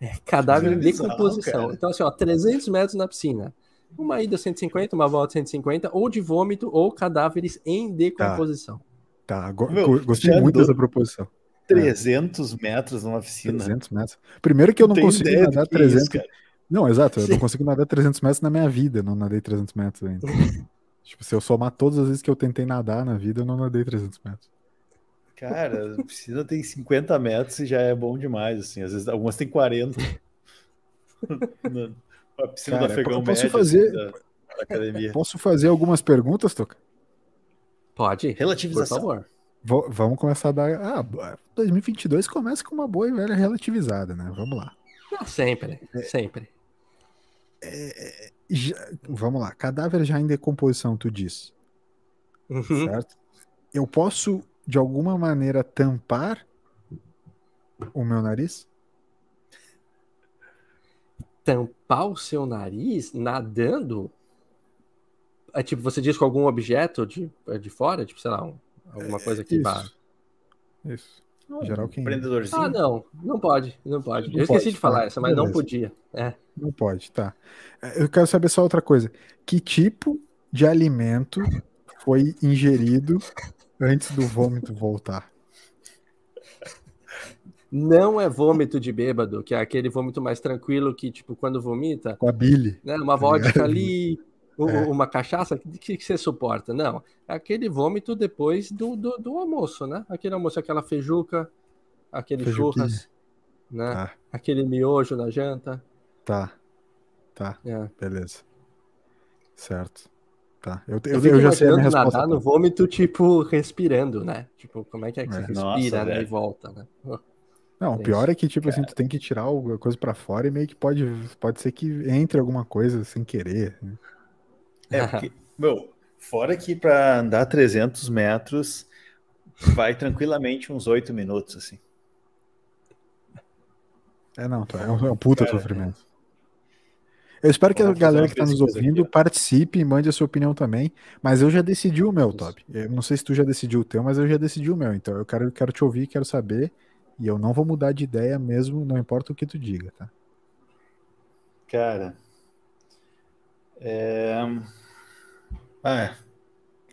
É, cadáver em decomposição. então, assim, ó, 300 metros na piscina uma ida 150, uma volta 150, ou de vômito ou cadáveres em decomposição. Tá, tá. Meu, gostei muito dessa proposição. 300 é. metros numa piscina. 300 metros. Primeiro que eu não, não consigo nadar 300. É isso, não, exato, eu Sim. não consigo nadar 300 metros na minha vida, não nadei 300 metros ainda. tipo, se eu somar todas as vezes que eu tentei nadar na vida, eu não nadei 300 metros. Cara, a piscina tem 50 metros e já é bom demais, assim. Às vezes algumas tem 40. A piscina Cara, do afegão posso médio, fazer- assim, da, da academia. Posso fazer algumas perguntas, Toca? Pode, por Relativização. favor. Vo- vamos começar a dar. Ah, 2022 começa com uma boa e velha relativizada, né? Vamos lá. Ah, sempre, É. Já- vamos lá. Cadáver já em decomposição, tu diz. Uhum. Certo? Eu posso, de alguma maneira, tampar o meu nariz? Tampar o seu nariz nadando? É tipo, você diz com algum objeto de, de fora? Tipo, sei lá, um- alguma coisa que vá. Isso. Geral, quem. Empreendedorzinho. Ah, não, não pode, não pode. Não Eu esqueci pode, de falar tá, essa, mas não beleza. podia. É. Não pode, tá. É, Eu quero saber só outra coisa. Que tipo de alimento foi ingerido antes do vômito voltar? Não é vômito de bêbado, que é aquele vômito mais tranquilo que, tipo, quando vomita, Com a bile. né? Uma vodka ligado? ali, É. uma cachaça, que, que você suporta? Não. É aquele vômito depois do, do, do almoço, né? Aquele almoço, aquela feijuca, aquele Feijuquinha. churras, né? Tá, Aquele miojo na janta. tá. Tá, É. beleza. Certo. Tá. Eu, Eu, eu, eu já sei a minha resposta. nadar no vômito, tipo, respirando, né? Tipo, como é que é que É. você Nossa, respira, né? E volta, né? Não, o pior é que, tipo assim, tu tem que tirar alguma coisa pra fora e meio que pode, pode ser que entre alguma coisa sem querer. né? É, porque, meu, fora que pra andar 300 metros vai tranquilamente uns 8 minutos, assim. É, não, é um, é um puta Cara, sofrimento. Eu espero que a galera que tá nos ouvindo aqui, participe e mande a sua opinião também. Mas eu já decidi o meu. Toby. Eu não sei se tu já decidiu o teu, mas eu já decidi o meu. Então eu quero, quero te ouvir, quero saber. E eu não vou mudar de ideia mesmo, não importa o que tu diga, tá? Cara. É... Ah, é.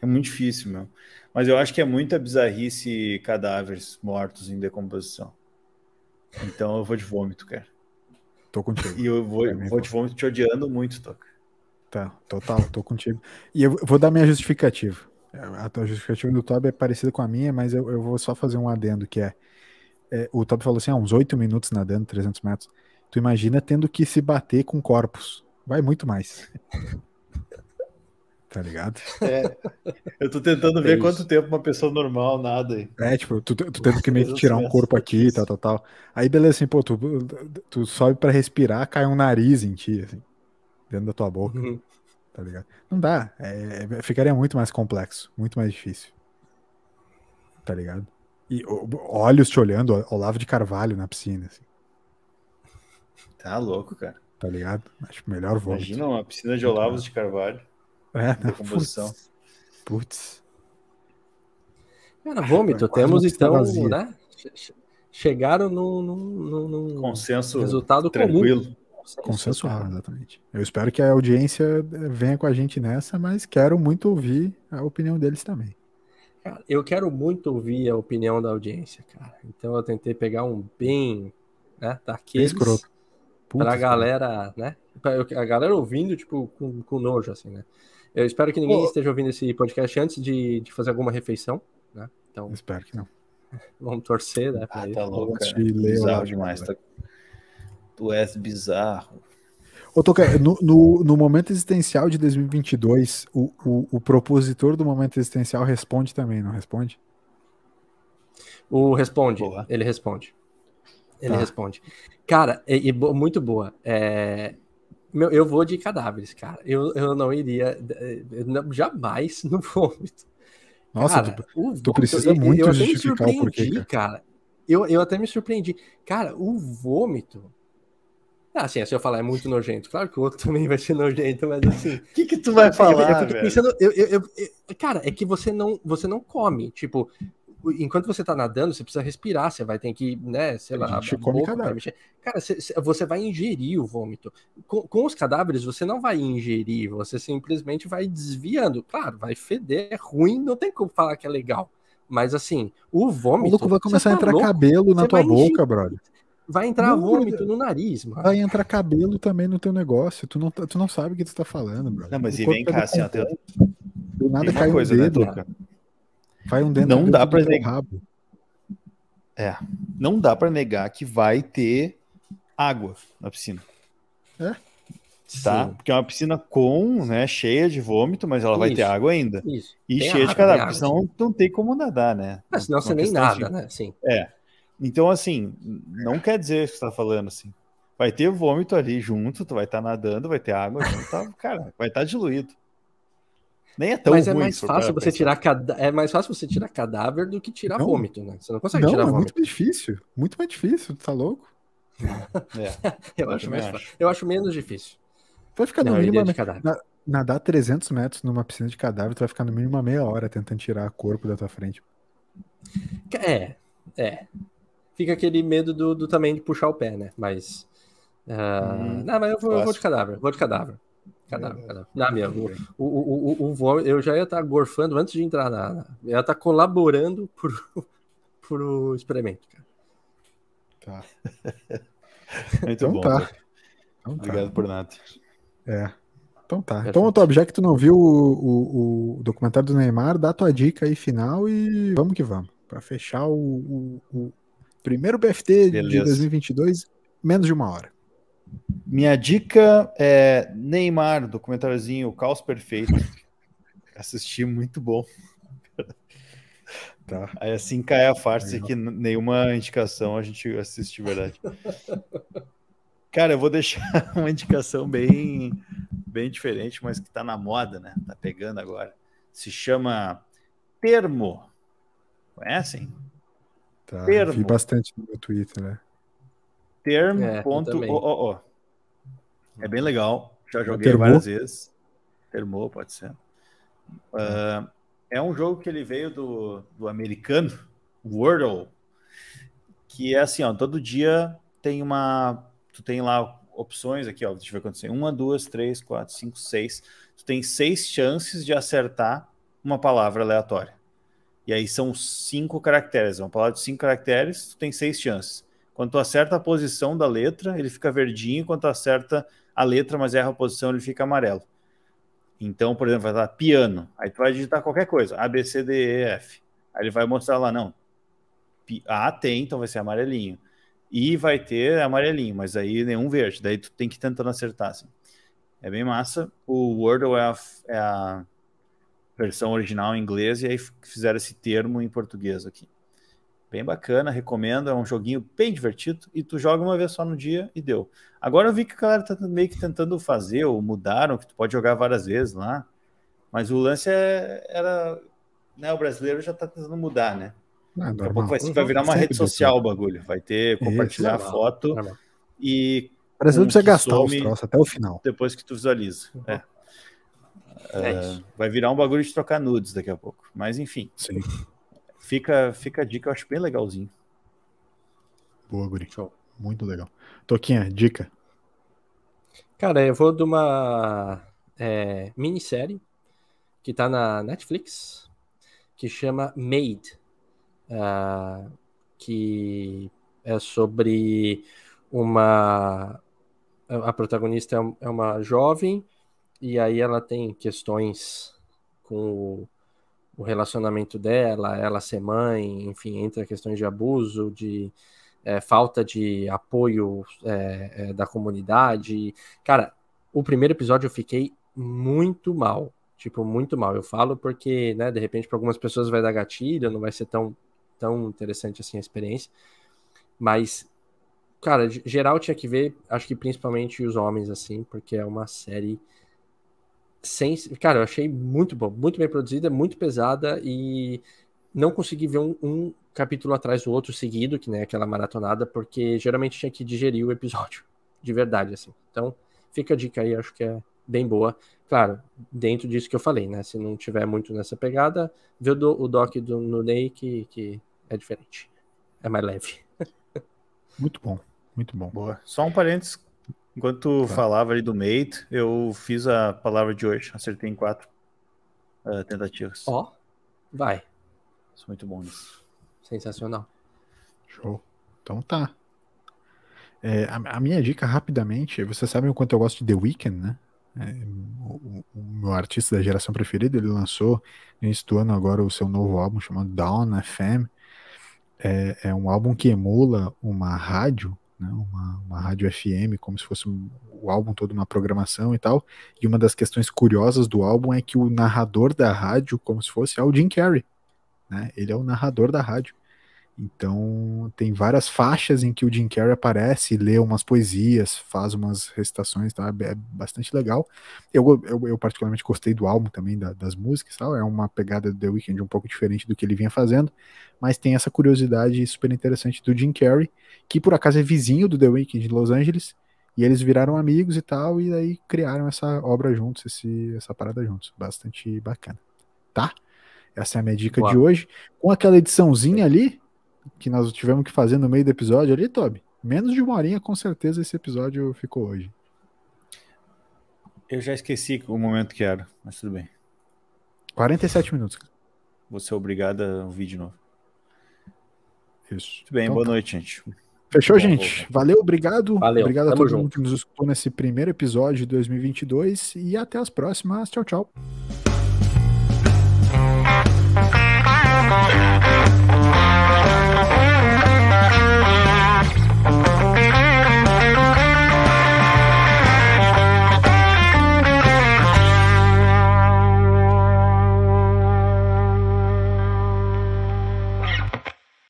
É muito difícil, meu. Mas eu acho que é muita bizarrice cadáveres mortos em decomposição. Então eu vou de vômito, cara. Tô contigo. E eu vou, mim, vou de vômito te odiando muito, Toca. Tá, total, tô contigo. E eu vou dar minha justificativa. A tua justificativa do Toby é parecida com a minha, mas eu, eu vou só fazer um adendo que é, é, o Toby falou assim, ah, uns 8 minutos nadando, 300 metros. Tu imagina tendo que se bater com corpos. Vai muito mais. Tá ligado? É, eu tô tentando ver isso. quanto tempo uma pessoa normal nada aí. É, tipo, tu, tu tendo que meio que 300 tirar um corpo aqui, tal, tal, tal. Aí beleza, assim, pô, tu, tu sobe pra respirar, cai um nariz em ti, assim, dentro da tua boca. Uhum. tá ligado? Não dá. É, é- ficaria muito mais complexo, muito mais difícil. Tá ligado? E olhos te olhando, Olavo de Carvalho na piscina, assim, Tá louco, cara. Tá ligado? Acho melhor vômito. Imagina uma piscina de Olavos de Carvalho. É, não, decomposição. putz, Putz. Cara, vômito, uma temos então, vazia. né? che- che- Chegaram num, num, num- num Consenso resultado tranquilo. comum. Consensual, exatamente. Eu espero que a audiência venha com a gente nessa, mas quero muito ouvir a opinião deles também. Cara, eu quero muito ouvir a opinião da audiência, cara. Então eu tentei pegar um bem, né, Bem daqueles escroto. Putz, pra galera, né? Pra eu- a galera ouvindo, tipo, com, com nojo, assim, né? Eu espero que ninguém Pô. esteja ouvindo esse podcast antes de, de fazer alguma refeição, né? Então. Espero que não. vamos torcer, né? Ah, tá louco, cara. de ler Bizarro lá, demais. Tá... Tu és bizarro. Ô, Toca, no, no, no momento existencial de 2022, o, o, o propositor do momento existencial responde também, não responde? O responde, Boa. ele responde. Ele Tá. responde. Cara, e, e muito boa. É, meu, eu vou de cadáveres, cara. Eu, eu não iria. eh, não- jamais no vômito. Nossa, cara, tu, vômito- precisa eu- muito eu me justificar o porquê, surpreendi, cara. Eu, eu até me surpreendi. Cara, o vômito. Ah, assim, se eu falar é muito nojento. Claro que o outro também vai ser nojento, mas assim. O que que tu vai Eu- eu, falar, pensando, eu, eu- eu- eu- cara, é que você não, você não come, tipo, enquanto você tá nadando, você precisa respirar, você vai ter que, né, sei A lá, gente a come boca vai cadáver. mexer. Cara, você, você- você vai ingerir o vômito. Com, com os cadáveres, você não vai ingerir, você simplesmente vai desviando. Claro, vai feder, é ruim, não tem como falar que é legal. Mas assim, o o vômito. louco vai começar a tá entrar louco, cabelo na tua boca, brother. Vai entrar Não, vômito no nariz, mano. Vai entrar cabelo também no teu negócio. Tu não, tá- tu não sabe o que tu tá falando, brother. Não, mas O e vem é cá, assim, decomposto. Do nada tem cai uma um coisa, né, dedo, Tuca? Vai um dedo Não dentro dá teu negar. rabo. É, não dá pra negar que vai ter água na piscina. É. Tá? Sim. Porque é uma piscina com, né, cheia de vômito, mas ela vai ter água ainda. Isso. E Tem cheia água, de cadáver, porque senão não tem como nadar, né? Ah, senão Uma você nem nada, de- né? Sim. É. Então, assim, não quer dizer que você tá falando assim. Vai ter vômito ali junto, tu vai estar nadando, vai ter água junto, tá, cara, vai estar diluído. Nem é tão Mas é ruim, mais se for fácil você pensar. tirar cada... é mais fácil você tirar cadáver do que tirar Não. vômito, né? Você não consegue Não, tirar é vômito. muito mais difícil. Muito mais difícil, tá louco? É, Eu acho mais acho. Eu acho menos difícil. Vai ficar no Não, a mínimo. cadáver. Nadar 300 metros numa piscina de cadáver, tu vai ficar no mínimo uma meia hora tentando tirar o corpo da tua frente. É, é. Fica aquele medo do, do também de puxar o pé, né? Mas. ah, Hum, não, mas eu vou, eu vou de cadáver, vou de cadáver. Cadáver, cadáver. Não, meu, o, o, o, o, o vômito, eu já ia estar gorfando antes de entrar na. na ia estar colaborando por, pro experimento, cara. Tá. Muito Então bom. tá. Então tá. Obrigado por nada. É. Então tá. Perfeito. Então, Tob, já que tu não viu o, o, o documentário do Neymar, dá tua dica aí final e vamos que vamos. Pra fechar o, o, o primeiro BFT de Beleza. 2022, menos de uma hora. Minha dica é Neymar, documentáriozinho, O Caos Perfeito. Assisti, muito bom. Tá. Aí assim cai a farsa que nenhuma indicação a gente assiste de verdade. Cara, eu vou deixar uma indicação bem, bem diferente, mas que tá na moda, né? Tá pegando agora. Se chama Termo. Conhecem? Tá. Termo. Vi bastante no meu Twitter, né? Termo. É, eu ponto, também. ó, ó, ó. É bem legal. Já joguei várias vezes. Termo, pode ser. Ah, é um jogo que ele veio do, do americano, Wordle, que é assim, ó, todo dia tem uma, tu tem lá opções aqui, ó, deixa eu ver tem, uma, duas, três, quatro, cinco, seis, tu tem seis chances de acertar uma palavra aleatória. E aí são cinco caracteres, é uma palavra de cinco caracteres, tu tem seis chances. Quando tu acerta a posição da letra, ele fica verdinho, quando tu acerta a letra, mas erra a posição, ele fica amarelo. Então, por exemplo, vai estar piano. Aí tu vai digitar qualquer coisa, A, B, C, D, E, F. Aí ele vai mostrar lá, não. A tem, então vai ser amarelinho. I vai ter amarelinho, mas aí nenhum verde. Daí tu tem que ir tentando acertar, assim. É bem massa. O Wordle é a, é a versão original em inglês e aí fizeram esse termo em português aqui. Bem bacana, recomendo. É um joguinho bem divertido e tu joga uma vez só no dia e deu. Agora eu vi que a galera tá meio que tentando fazer, ou mudaram, que tu pode jogar várias vezes lá. Mas o lance é, era. Né, o brasileiro já tá tentando mudar, né? Ah, Daqui a pouco vai, vai virar uma rede deu social o bagulho. Vai ter compartilhar normal, foto normal. e O brasileiro um precisa gastar os troços até o final. depois que tu visualiza. É. É Ah, isso. vai virar um bagulho de trocar nudes daqui a pouco. Mas enfim, Sim. Fica, fica a dica, eu acho bem legalzinho. Boa, Guri. Show. Muito legal. Toquinha, dica. Cara, eu vou de uma é, minissérie que tá na Netflix, que chama Made, ah, que é sobre uma. A protagonista é é uma jovem, e aí ela tem questões com o, o relacionamento dela, ela ser mãe, enfim, entra questões de abuso, de é, falta de apoio é, é, da comunidade. Cara, o primeiro episódio eu fiquei muito mal. Tipo, muito mal. Eu falo porque, né, de repente, para algumas pessoas vai dar gatilho, não vai ser tão, tão interessante assim a experiência. Mas, cara, geral tinha que ver, acho que principalmente os homens, assim, porque é uma série. Sem... Cara, eu achei muito bom, muito bem produzida, muito pesada e não consegui ver um, um capítulo atrás do outro seguido, que nem aquela maratonada, porque geralmente tinha que digerir o episódio, de verdade, assim. Então, fica a dica aí, acho que é bem boa. Claro, dentro disso que eu falei, né? Se não tiver muito nessa pegada, vê o, do, o doc do Nunei que, que é diferente. É mais leve. Muito bom. Muito bom. Boa. Só um parênteses. Enquanto tu Tá. falava ali do mate, eu fiz a palavra de hoje. Acertei em quatro ah, tentativas. Ó, vai. Sou muito bom nisso. Sensacional. Show. Então tá. É, a, a minha dica, rapidamente, vocês sabem o quanto eu gosto de The Weeknd, né? É, o, o- o meu artista da geração preferida, ele lançou no início do ano agora o seu novo álbum chamado Down FM. É, é um álbum que emula uma rádio, né, uma, uma rádio FM, como se fosse um, o álbum todo uma programação e tal. E uma das questões curiosas do álbum é que o narrador da rádio, como se fosse, é o Jim Carrey. Né? Ele é o narrador da rádio. Então, tem várias faixas em que o Jim Carrey aparece, lê umas poesias, faz umas recitações, tá? É bastante legal. Eu, eu, eu particularmente gostei do álbum também, da, das músicas, tal. É uma pegada do The Weeknd um pouco diferente do que ele vinha fazendo, mas tem essa curiosidade super interessante do Jim Carrey, que por acaso é vizinho do The Weeknd de Los Angeles, e eles viraram amigos e tal, e aí criaram essa obra juntos, esse, essa parada juntos. Bastante bacana. Tá? Essa é a minha dica Uau. de hoje. Com aquela ediçãozinha ali, que nós tivemos que fazer no meio do episódio ali, Toby, menos de uma horinha com certeza esse episódio ficou hoje. Eu já esqueci o momento que era, mas tudo bem. 47 minutos. Vou ser é obrigado a ouvir de novo. Isso. Tudo bem, então, boa tá. noite, gente. Fechou, gente? Valeu, obrigado. Valeu. Obrigado a todo junto. mundo que nos escutou nesse primeiro episódio de 2022 e até as próximas. Tchau, tchau.